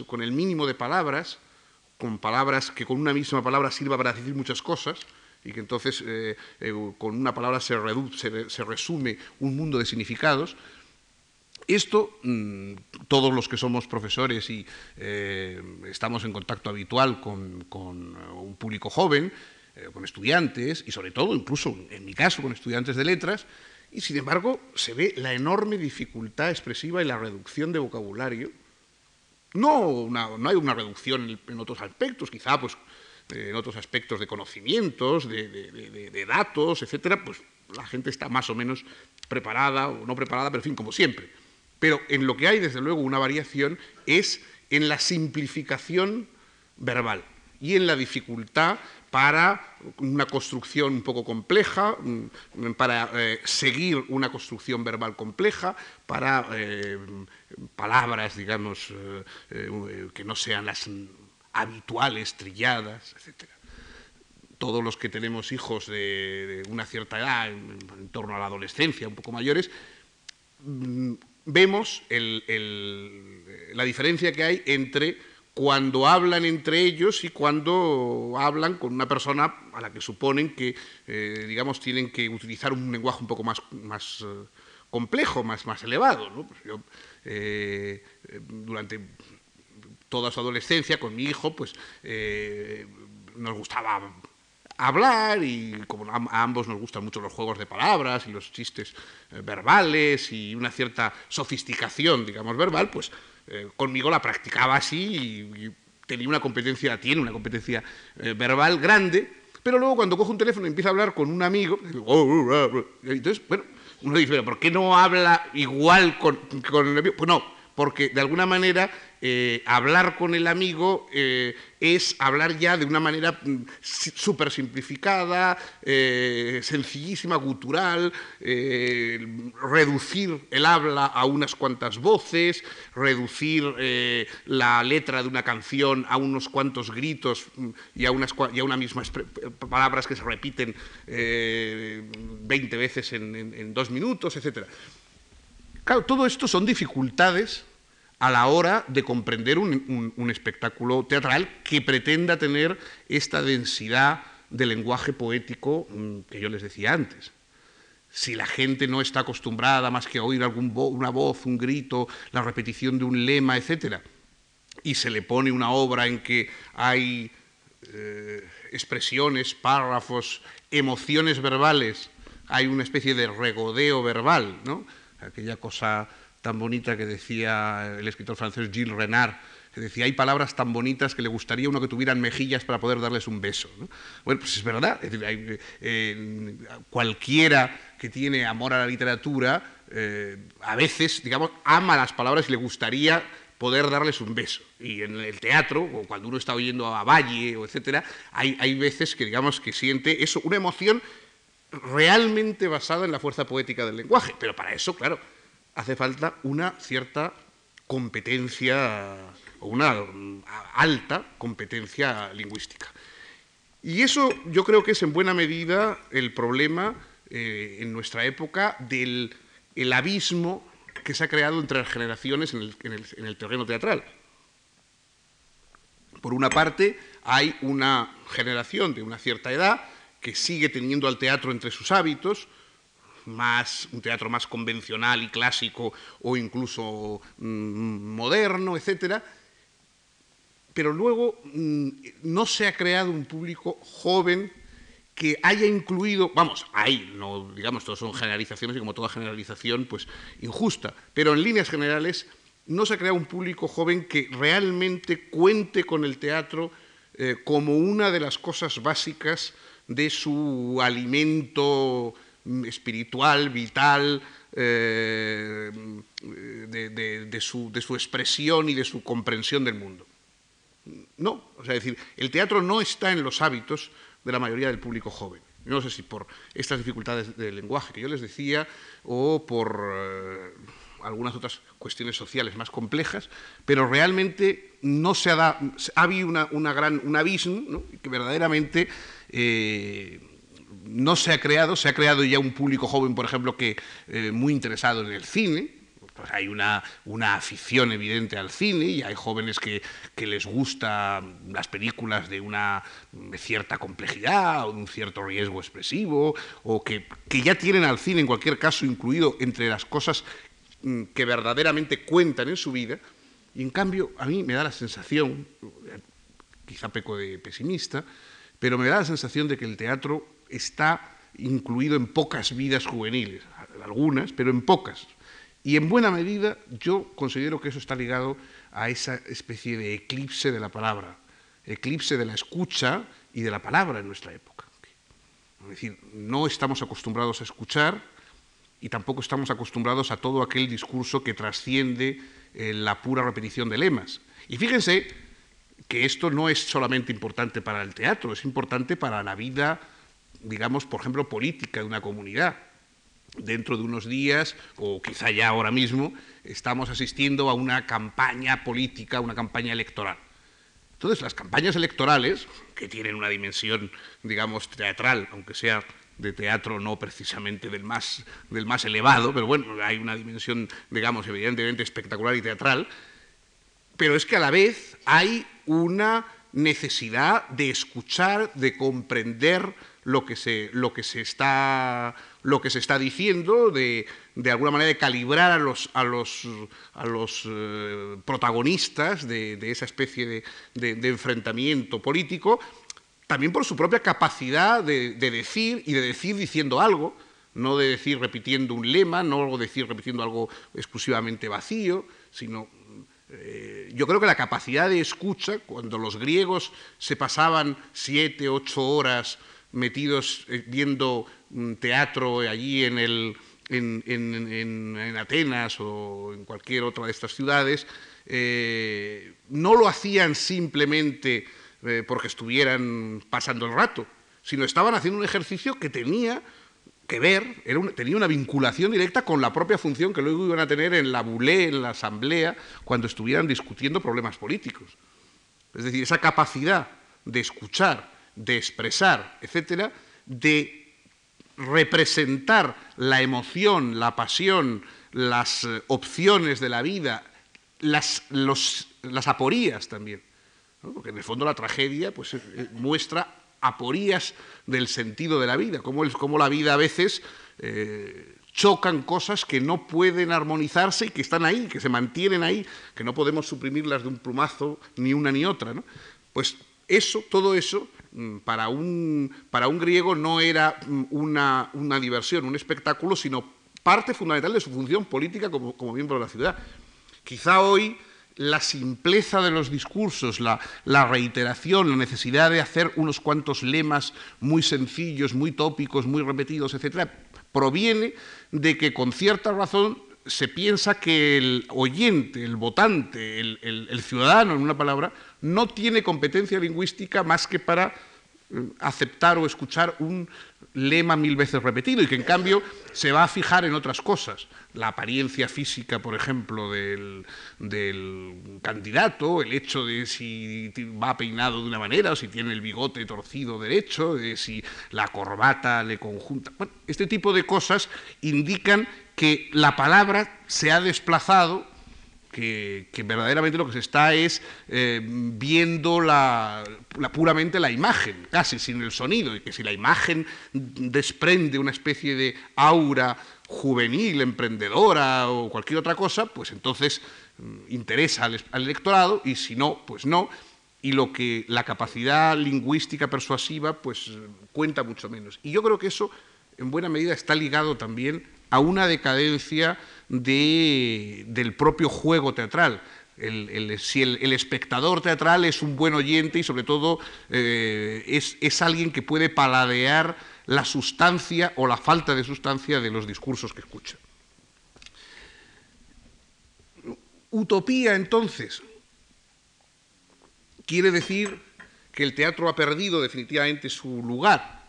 con, el mínimo de palabras, con palabras que con una misma palabra sirva para decir muchas cosas y que entonces eh, eh, con una palabra se, se, resume un mundo de significados. Esto, mm, todos los que somos profesores y eh, estamos en contacto habitual con, con un público joven, con estudiantes y sobre todo, incluso en mi caso, con estudiantes de letras, y sin embargo se ve la enorme dificultad expresiva y la reducción de vocabulario no, no hay una reducción en, otros aspectos, quizá pues, en otros aspectos de conocimientos, de, datos, etcétera, pues la gente está más o menos preparada o no preparada, pero en fin, como siempre. Pero en lo que hay, desde luego, una variación es en la simplificación verbal y en la dificultad para una construcción un poco compleja, mm, para eh, seguir una construcción verbal compleja, para eh, palabras, digamos, eh, que no sean las habituales, trilladas, etc. Todos los que tenemos hijos de, una cierta edad, en, torno a la adolescencia, un poco mayores, mm, vemos la diferencia que hay entre cuando hablan entre ellos y cuando hablan con una persona a la que suponen que, eh, digamos, tienen que utilizar un lenguaje un poco más, eh, complejo, más, elevado. Pues eh, durante toda su adolescencia, con mi hijo, pues nos gustaba hablar y como a, ambos nos gustan mucho los juegos de palabras y los chistes eh, verbales y una cierta sofisticación, digamos, verbal, pues eh, conmigo la practicaba así y, tenía una competencia, tiene una competencia eh, verbal grande, pero luego cuando coge un teléfono y empieza a hablar con un amigo, entonces, bueno, uno dice, ¿por qué no habla igual con, con el amigo? Pues no, porque de alguna manera eh, hablar con el amigo eh, es hablar ya de una manera mm, súper simplificada, eh, sencillísima, gutural, reducir el habla a unas cuantas voces, reducir la letra de una canción a unos cuantos gritos mm, y a, unas, y a una misma palabras que se repiten 20 veces en, en dos minutos, etc. Claro, todo esto son dificultades a la hora de comprender un, espectáculo teatral que pretenda tener esta densidad de lenguaje poético mm, que yo les decía antes. Si la gente no está acostumbrada más que a oír una voz, un grito, la repetición de un lema, etc., y se le pone una obra en que hay eh, expresiones, párrafos, emociones verbales, hay una especie de regodeo verbal, ¿no? aquella cosa tan bonita que decía el escritor francés Gilles Renard, que decía, hay palabras tan bonitas que le gustaría uno que tuvieran mejillas para poder darles un beso. Bueno, pues es verdad, eh, cualquiera que tiene amor a la literatura, eh, a veces, digamos, ama las palabras y le gustaría poder darles un beso. Y en el teatro, o cuando uno está oyendo a Valle, o etcétera, hay, hay veces que, digamos, que siente eso, una emoción realmente basada en la fuerza poética del lenguaje. Pero para eso, claro, hace falta una cierta competencia o una alta competencia lingüística. Y eso yo creo que es en buena medida el problema eh, en nuestra época del abismo que se ha creado entre las generaciones en el terreno teatral. Por una parte, hay una generación de una cierta edad que sigue teniendo al teatro entre sus hábitos, más, un teatro más convencional y clásico o incluso mm, moderno, etc. Pero luego mm, no se ha creado un público joven que haya incluido, vamos, ahí, no, digamos, todas son generalizaciones y como toda generalización, pues injusta, pero en líneas generales no se ha creado un público joven que realmente cuente con el teatro eh, como una de las cosas básicas de su alimento espiritual, vital, eh, de, su, expresión y de su comprensión del mundo. No, o sea, decir, el teatro no está en los hábitos de la mayoría del público joven. No sé si por estas dificultades del lenguaje que yo les decía o por eh, algunas otras cuestiones sociales más complejas, pero realmente no se ha, dado, ha habido una, gran, un abismo que verdaderamente eh, no se ha creado, se ha creado ya un público joven, por ejemplo, que eh, muy interesado en el cine. Pues hay una, una, afición evidente al cine y hay jóvenes que, les gustan las películas de una cierta complejidad o de un cierto riesgo expresivo o que, que ya tienen al cine en cualquier caso incluido entre las cosas mm, que verdaderamente cuentan en su vida. Y en cambio, a mí me da la sensación, quizá peco de pesimista, pero me da la sensación de que el teatro está incluido en pocas vidas juveniles, algunas, pero en pocas. Y en buena medida yo considero que eso está ligado a esa especie de eclipse de la palabra, eclipse de la escucha y de la palabra en nuestra época. Es decir, no estamos acostumbrados a escuchar y tampoco estamos acostumbrados a todo aquel discurso que trasciende eh, la pura repetición de lemas. Y fíjense que esto no es solamente importante para el teatro, es importante para la vida digamos, por ejemplo, política de una comunidad. Dentro de unos días, o quizá ya ahora mismo, estamos asistiendo a una campaña política, una campaña electoral. Entonces, las campañas electorales, que tienen una dimensión, digamos, teatral, aunque sea de teatro no precisamente del más, del más elevado, pero bueno, hay una dimensión, digamos, evidentemente espectacular y teatral, pero es que a la vez hay una necesidad de escuchar, de comprender lo que se, lo que se, está, lo que se está diciendo, de, de alguna manera de calibrar a los, a los, a los eh, protagonistas de, esa especie de, enfrentamiento político también por su propia capacidad de, decir y de decir diciendo algo, no de decir repitiendo un lema, no de decir repitiendo algo exclusivamente vacío, sino eh, yo creo que la capacidad de escucha, cuando los griegos se pasaban siete, ocho horas metidos eh, viendo teatro allí en, el, en, Atenas o en cualquier otra de estas ciudades, eh, no lo hacían simplemente eh, porque estuvieran pasando el rato, sino estaban haciendo un ejercicio que tenía que ver, tenía una vinculación directa con la propia función que luego iban a tener en la bulé, en la asamblea, cuando estuvieran discutiendo problemas políticos. Es decir, esa capacidad de escuchar, de expresar, etcétera, de representar la emoción, la pasión, las eh, opciones de la vida, las, las aporías también. Porque en el fondo la tragedia pues, eh, eh, muestra aporías del sentido de la vida, como, la vida a veces chocan cosas que no pueden armonizarse y que están ahí, que se mantienen ahí, que no podemos suprimirlas de un plumazo ni una ni otra. Pues eso, todo eso, para un, para un griego no era mm, una, una, diversión, un espectáculo, sino parte fundamental de su función política como, como miembro de la ciudad. Quizá hoy la simpleza de los discursos, la, la, reiteración, la necesidad de hacer unos cuantos lemas muy sencillos, muy tópicos, muy repetidos, etcétera, proviene de que con cierta razón se piensa que el oyente, el votante, el, ciudadano, en una palabra, no tiene competencia lingüística más que para aceptar o escuchar un lema mil veces repetido y que en cambio se va a fijar en otras cosas. La apariencia física, por ejemplo, del, candidato, el hecho de si va peinado de una manera o si tiene el bigote torcido derecho, de si la corbata le conjunta. este tipo de cosas indican que la palabra se ha desplazado, que, verdaderamente lo que se está es eh, viendo la, puramente la imagen, casi sin el sonido, y que si la imagen desprende una especie de aura juvenil, emprendedora o cualquier otra cosa, pues entonces mm, interesa al, al electorado y si no, pues no y lo que la capacidad lingüística persuasiva pues cuenta mucho menos. Y yo creo que eso en buena medida está ligado también a una decadencia del propio juego teatral. si el, espectador teatral es un buen oyente y sobre todo eh, es, alguien que puede paladear la sustancia o la falta de sustancia de los discursos que escucha. Utopía, entonces, quiere decir que el teatro ha perdido definitivamente su lugar.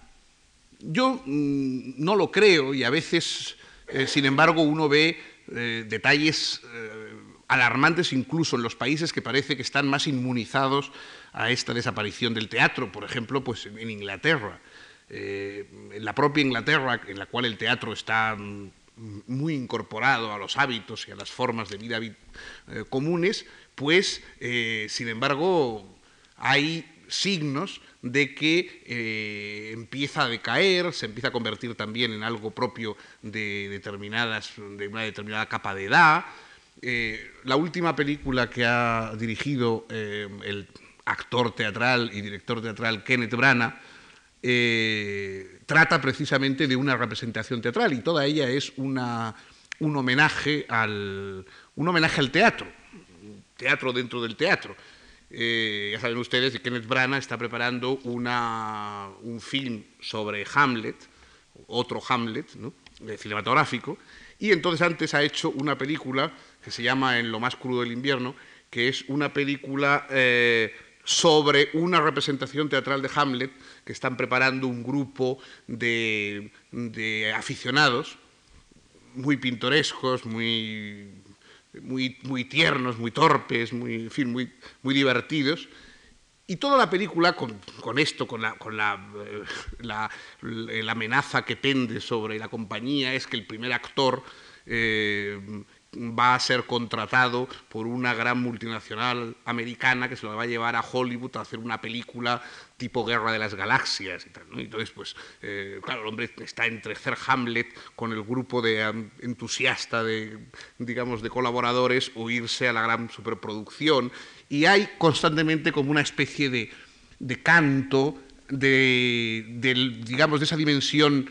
Yo mm, no lo creo y a veces eh, sin embargo, uno ve eh, detalles eh, alarmantes incluso en los países que parece que están más inmunizados a esta desaparición del teatro, por ejemplo, pues en Inglaterra. en la propia Inglaterra, en la cual el teatro está mm, muy incorporado a los hábitos y a las formas de vida comunes, pues, sin embargo, hay signos de que eh, empieza a decaer, se empieza a convertir también en algo propio de, determinadas, de una determinada capa de edad. Eh, la última película que ha dirigido eh, el actor teatral y director teatral Kenneth Branagh trata precisamente de una representación teatral y toda ella es una, un, homenaje al, un homenaje al teatro, teatro dentro del teatro. Eh, ya saben ustedes que Kenneth Branagh está preparando un film sobre Hamlet, otro Hamlet, ¿no? cinematográfico, y entonces antes ha hecho una película que se llama En lo más crudo del invierno, que es una película eh, sobre una representación teatral de Hamlet que están preparando un grupo de aficionados muy pintorescos, muy muy, tiernos, muy torpes, muy, fin, muy, muy divertidos. Y toda la película, con, con esto, con, la, con la, eh, la, amenaza que pende sobre la compañía, es que el primer actor eh, va a ser contratado por una gran multinacional americana que se lo va a llevar a Hollywood a hacer una película tipo Guerra de las Galaxias y tal. Entonces, pues, eh, claro, el hombre está entre hacer Hamlet con el grupo de entusiasta de, digamos, de colaboradores o irse a la gran superproducción. Y hay constantemente como una especie de, de canto de, digamos, de esa dimensión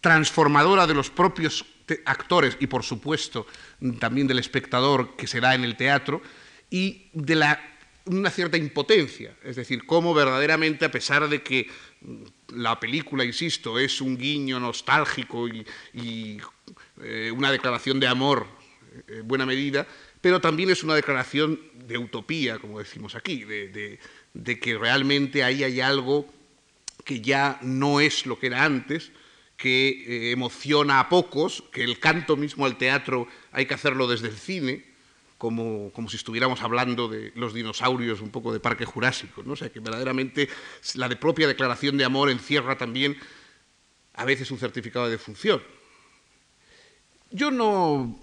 transformadora de los propios actores y, por supuesto, también del espectador que se da en el teatro, y de la, una cierta impotencia, es decir, cómo verdaderamente, a pesar de que la película, insisto, es un guiño nostálgico y, eh, una declaración de amor eh, en buena medida, pero también es una declaración de utopía, como decimos aquí, de, que realmente ahí hay algo que ya no es lo que era antes, que eh, emociona a pocos, que el canto mismo al teatro hay que hacerlo desde el cine, como, como, si estuviéramos hablando de los dinosaurios un poco de Parque Jurásico. ¿no? O sea, que verdaderamente la de propia declaración de amor encierra también a veces un certificado de defunción. Yo no,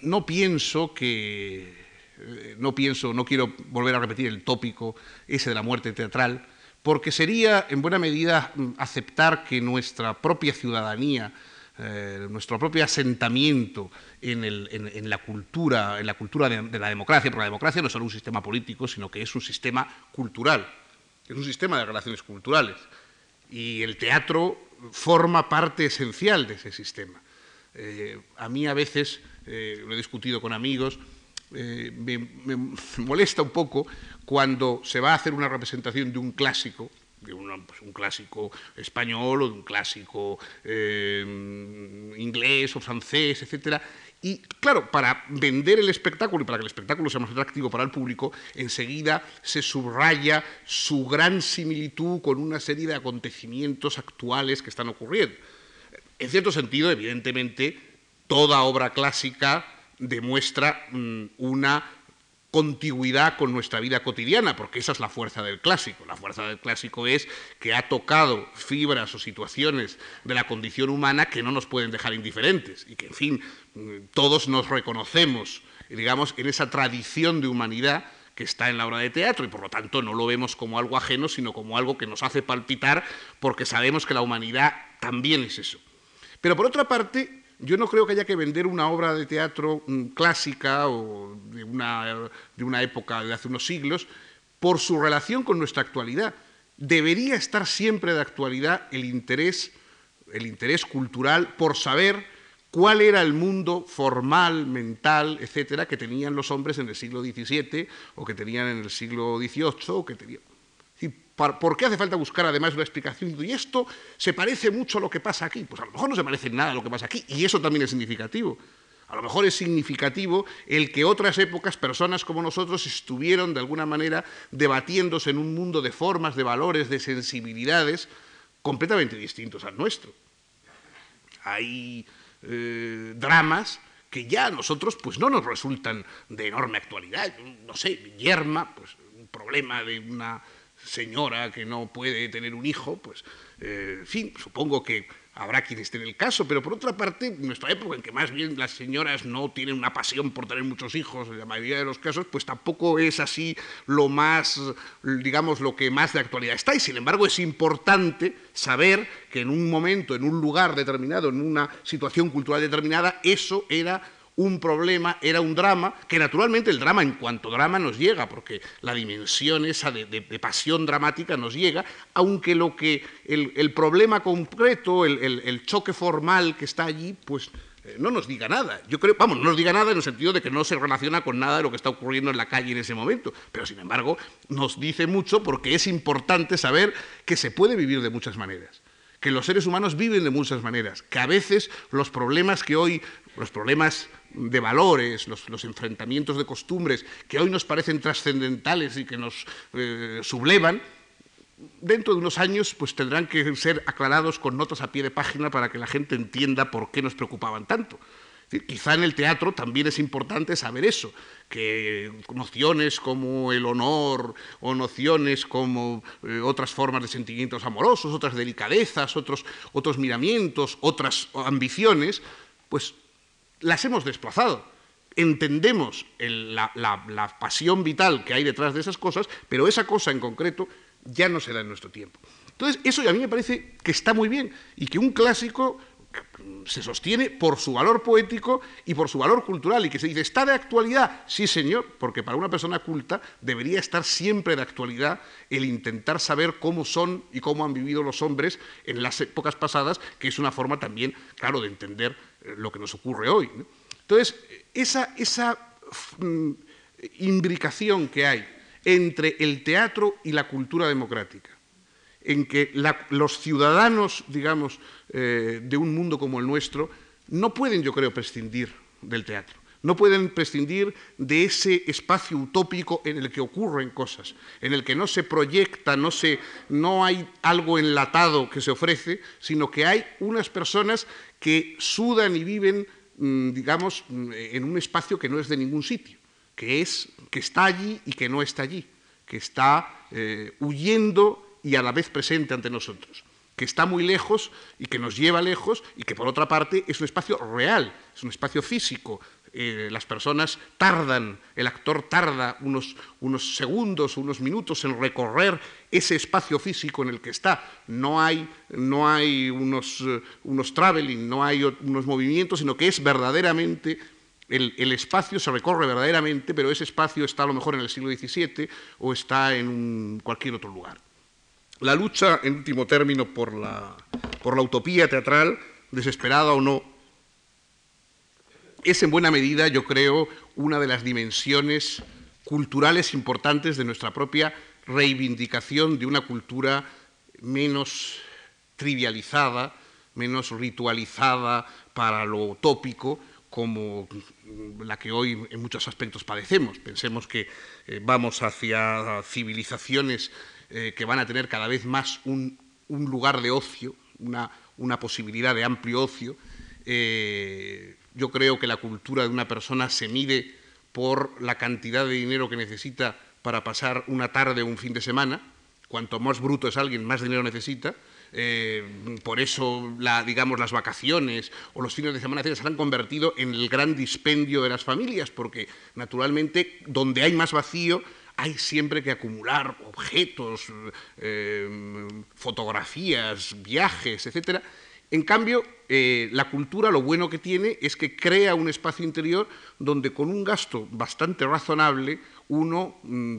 no pienso que, eh, no pienso, no quiero volver a repetir el tópico ese de la muerte teatral, porque sería en buena medida mm, aceptar que nuestra propia ciudadanía, eh, nuestro propio asentamiento en, la cultura, en la cultura de, la democracia, porque la democracia no es solo un sistema político, sino que es un sistema cultural, es un sistema de relaciones culturales. Y el teatro forma parte esencial de ese sistema. Eh, a mí a veces eh, lo he discutido con amigos, me, molesta un poco cuando se va a hacer una representación de un clásico, de pues, un clásico español o de un clásico eh, inglés o francés, etcétera, y claro, para vender el espectáculo y para que el espectáculo sea más atractivo para el público, enseguida se subraya su gran similitud con una serie de acontecimientos actuales que están ocurriendo. En cierto sentido, evidentemente, toda obra clásica demuestra mm, una contigüidad con nuestra vida cotidiana, porque esa es la fuerza del clásico. La fuerza del clásico es que ha tocado fibras o situaciones de la condición humana que no nos pueden dejar indiferentes y que, en fin, todos nos reconocemos, digamos, en esa tradición de humanidad que está en la obra de teatro y por lo tanto no lo vemos como algo ajeno, sino como algo que nos hace palpitar porque sabemos que la humanidad también es eso. Pero por otra parte, yo no creo que haya que vender una obra de teatro mm, clásica o de una, de una época de hace unos siglos por su relación con nuestra actualidad. Debería estar siempre de actualidad el interés, el interés cultural por saber cuál era el mundo formal, mental, etcétera, que tenían los hombres en el siglo XVII o que tenían en el siglo XVIII o que tenían ¿Por qué hace falta buscar además una explicación? Y esto se parece mucho a lo que pasa aquí. Pues a lo mejor no se parece nada a lo que pasa aquí, y eso también es significativo. A lo mejor es significativo el que otras épocas personas como nosotros estuvieron de alguna manera debatiéndose en un mundo de formas, de valores, de sensibilidades completamente distintos al nuestro. Hay eh, dramas que ya a nosotros pues no nos resultan de enorme actualidad. No sé, Yerma, pues un problema de una señora que no puede tener un hijo, pues, eh, en fin, supongo que habrá quien esté en el caso, pero por otra parte, en nuestra época en que más bien las señoras no tienen una pasión por tener muchos hijos, en la mayoría de los casos, pues tampoco es así lo más, digamos, lo que más de actualidad está. Y sin embargo es importante saber que en un momento, en un lugar determinado, en una situación cultural determinada, eso era un problema, era un drama, que naturalmente el drama en cuanto drama nos llega, porque la dimensión esa de, pasión dramática nos llega, aunque lo que el, problema concreto, el, choque formal que está allí, pues eh, no nos diga nada. Yo creo, vamos, no nos diga nada en el sentido de que no se relaciona con nada de lo que está ocurriendo en la calle en ese momento, pero sin embargo nos dice mucho porque es importante saber que se puede vivir de muchas maneras que los seres humanos viven de muchas maneras, que a veces los problemas que hoy, los problemas de valores, los, enfrentamientos de costumbres que hoy nos parecen trascendentales y que nos eh, sublevan, dentro de unos años pues tendrán que ser aclarados con notas a pie de página para que la gente entienda por qué nos preocupaban tanto. quizá en el teatro también es importante saber eso, que nociones como el honor o nociones como eh, otras formas de sentimientos amorosos, otras delicadezas, otros, otros miramientos, otras ambiciones, pues las hemos desplazado. Entendemos la, pasión vital que hay detrás de esas cosas, pero esa cosa en concreto ya no se da en nuestro tiempo. Entonces, eso a mí me parece que está muy bien y que un clásico se sostiene por su valor poético y por su valor cultural, y que se dice, ¿está de actualidad? Sí, señor, porque para una persona culta debería estar siempre de actualidad el intentar saber cómo son y cómo han vivido los hombres en las épocas pasadas, que es una forma también, claro, de entender eh, lo que nos ocurre hoy. Entonces, esa, esa mm, imbricación que hay entre el teatro y la cultura democrática, en que los ciudadanos, digamos, eh, de un mundo como el nuestro, no pueden, yo creo, prescindir del teatro. No pueden prescindir de ese espacio utópico en el que ocurren cosas, en el que no se proyecta, no, se, no hay algo enlatado que se ofrece, sino que hay unas personas que sudan y viven, mm, digamos, mm, en un espacio que no es de ningún sitio, que, es, que está allí y que no está allí, que está eh, huyendo y a la vez presente ante nosotros, que está muy lejos y que nos lleva lejos y que por otra parte es un espacio real, es un espacio físico. Eh, las personas tardan, el actor tarda unos, unos segundos, unos minutos en recorrer ese espacio físico en el que está. No hay, no hay unos, eh, unos traveling, no hay unos movimientos, sino que es verdaderamente el, el, espacio se recorre verdaderamente, pero ese espacio está a lo mejor en el siglo XVII o está en un, cualquier otro lugar. La lucha, en último término, por la, por la utopía teatral, desesperada o no, es en buena medida, yo creo, una de las dimensiones culturales importantes de nuestra propia reivindicación de una cultura menos trivializada, menos ritualizada para lo utópico, como la que hoy en muchos aspectos padecemos. Pensemos que eh, vamos hacia civilizaciones eh, que van a tener cada vez más un, lugar de ocio, una, posibilidad de amplio ocio. Eh, yo creo que la cultura de una persona se mide por la cantidad de dinero que necesita para pasar una tarde o un fin de semana. Cuanto más bruto es alguien, más dinero necesita. Eh, por eso, digamos, las vacaciones o los fines de semana se han convertido en el gran dispendio de las familias, porque naturalmente donde hay más vacío hay siempre que acumular objetos, eh, fotografías, viajes, etc. En cambio, eh, la cultura lo bueno que tiene es que crea un espacio interior donde con un gasto bastante razonable uno mm,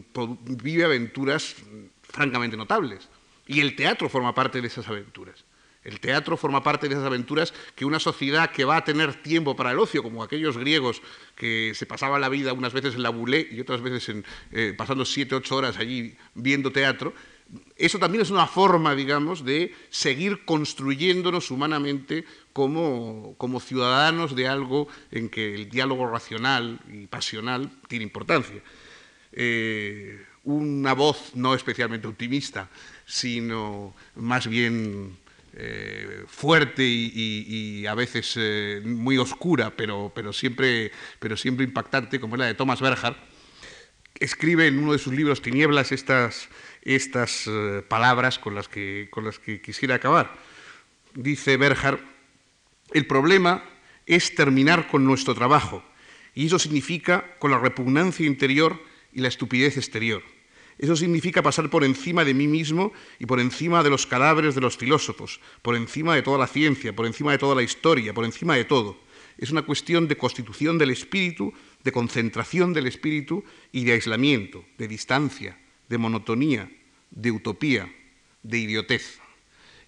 vive aventuras francamente notables. Y el teatro forma parte de esas aventuras. El teatro forma parte de esas aventuras que una sociedad que va a tener tiempo para el ocio, como aquellos griegos que se pasaban la vida unas veces en la boulé y otras veces en, eh, pasando siete, ocho horas allí viendo teatro, eso también es una forma, digamos, de seguir construyéndonos humanamente como, ciudadanos de algo en que el diálogo racional y pasional tiene importancia. Eh, una voz no especialmente optimista, sino más bien eh, fuerte y, a veces eh, muy oscura, pero, siempre, impactante, como es la de Thomas Berger, escribe en uno de sus libros Tinieblas estas, estas eh, palabras con las, que, con las que quisiera acabar. Dice Berger, el problema es terminar con nuestro trabajo, y eso significa con la repugnancia interior y la estupidez exterior. Eso significa pasar por encima de mí mismo y por encima de los cadáveres de los filósofos, por encima de toda la ciencia, por encima de toda la historia, por encima de todo. Es una cuestión de constitución del espíritu, de concentración del espíritu y de aislamiento, de distancia, de monotonía, de utopía, de idiotez.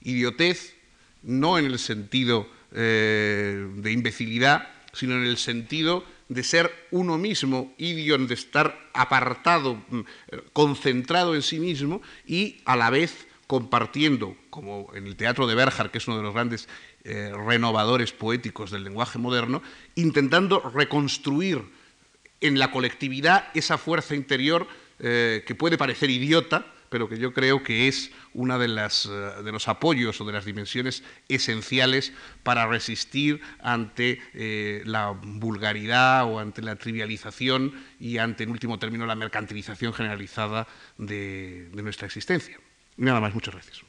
Idiotez no en el sentido eh, de imbecilidad, sino en el sentido de ser uno mismo, idion, de estar apartado, mm, concentrado en sí mismo y a la vez compartiendo, como en el teatro de Berger, que es uno de los grandes eh, renovadores poéticos del lenguaje moderno, intentando reconstruir en la colectividad esa fuerza interior eh, que puede parecer idiota, pero que yo creo que es uno de, eh, de los apoyos o de las dimensiones esenciales para resistir ante eh, la vulgaridad o ante la trivialización y ante, en último término, la mercantilización generalizada de, de nuestra existencia. Nada más, muchas gracias.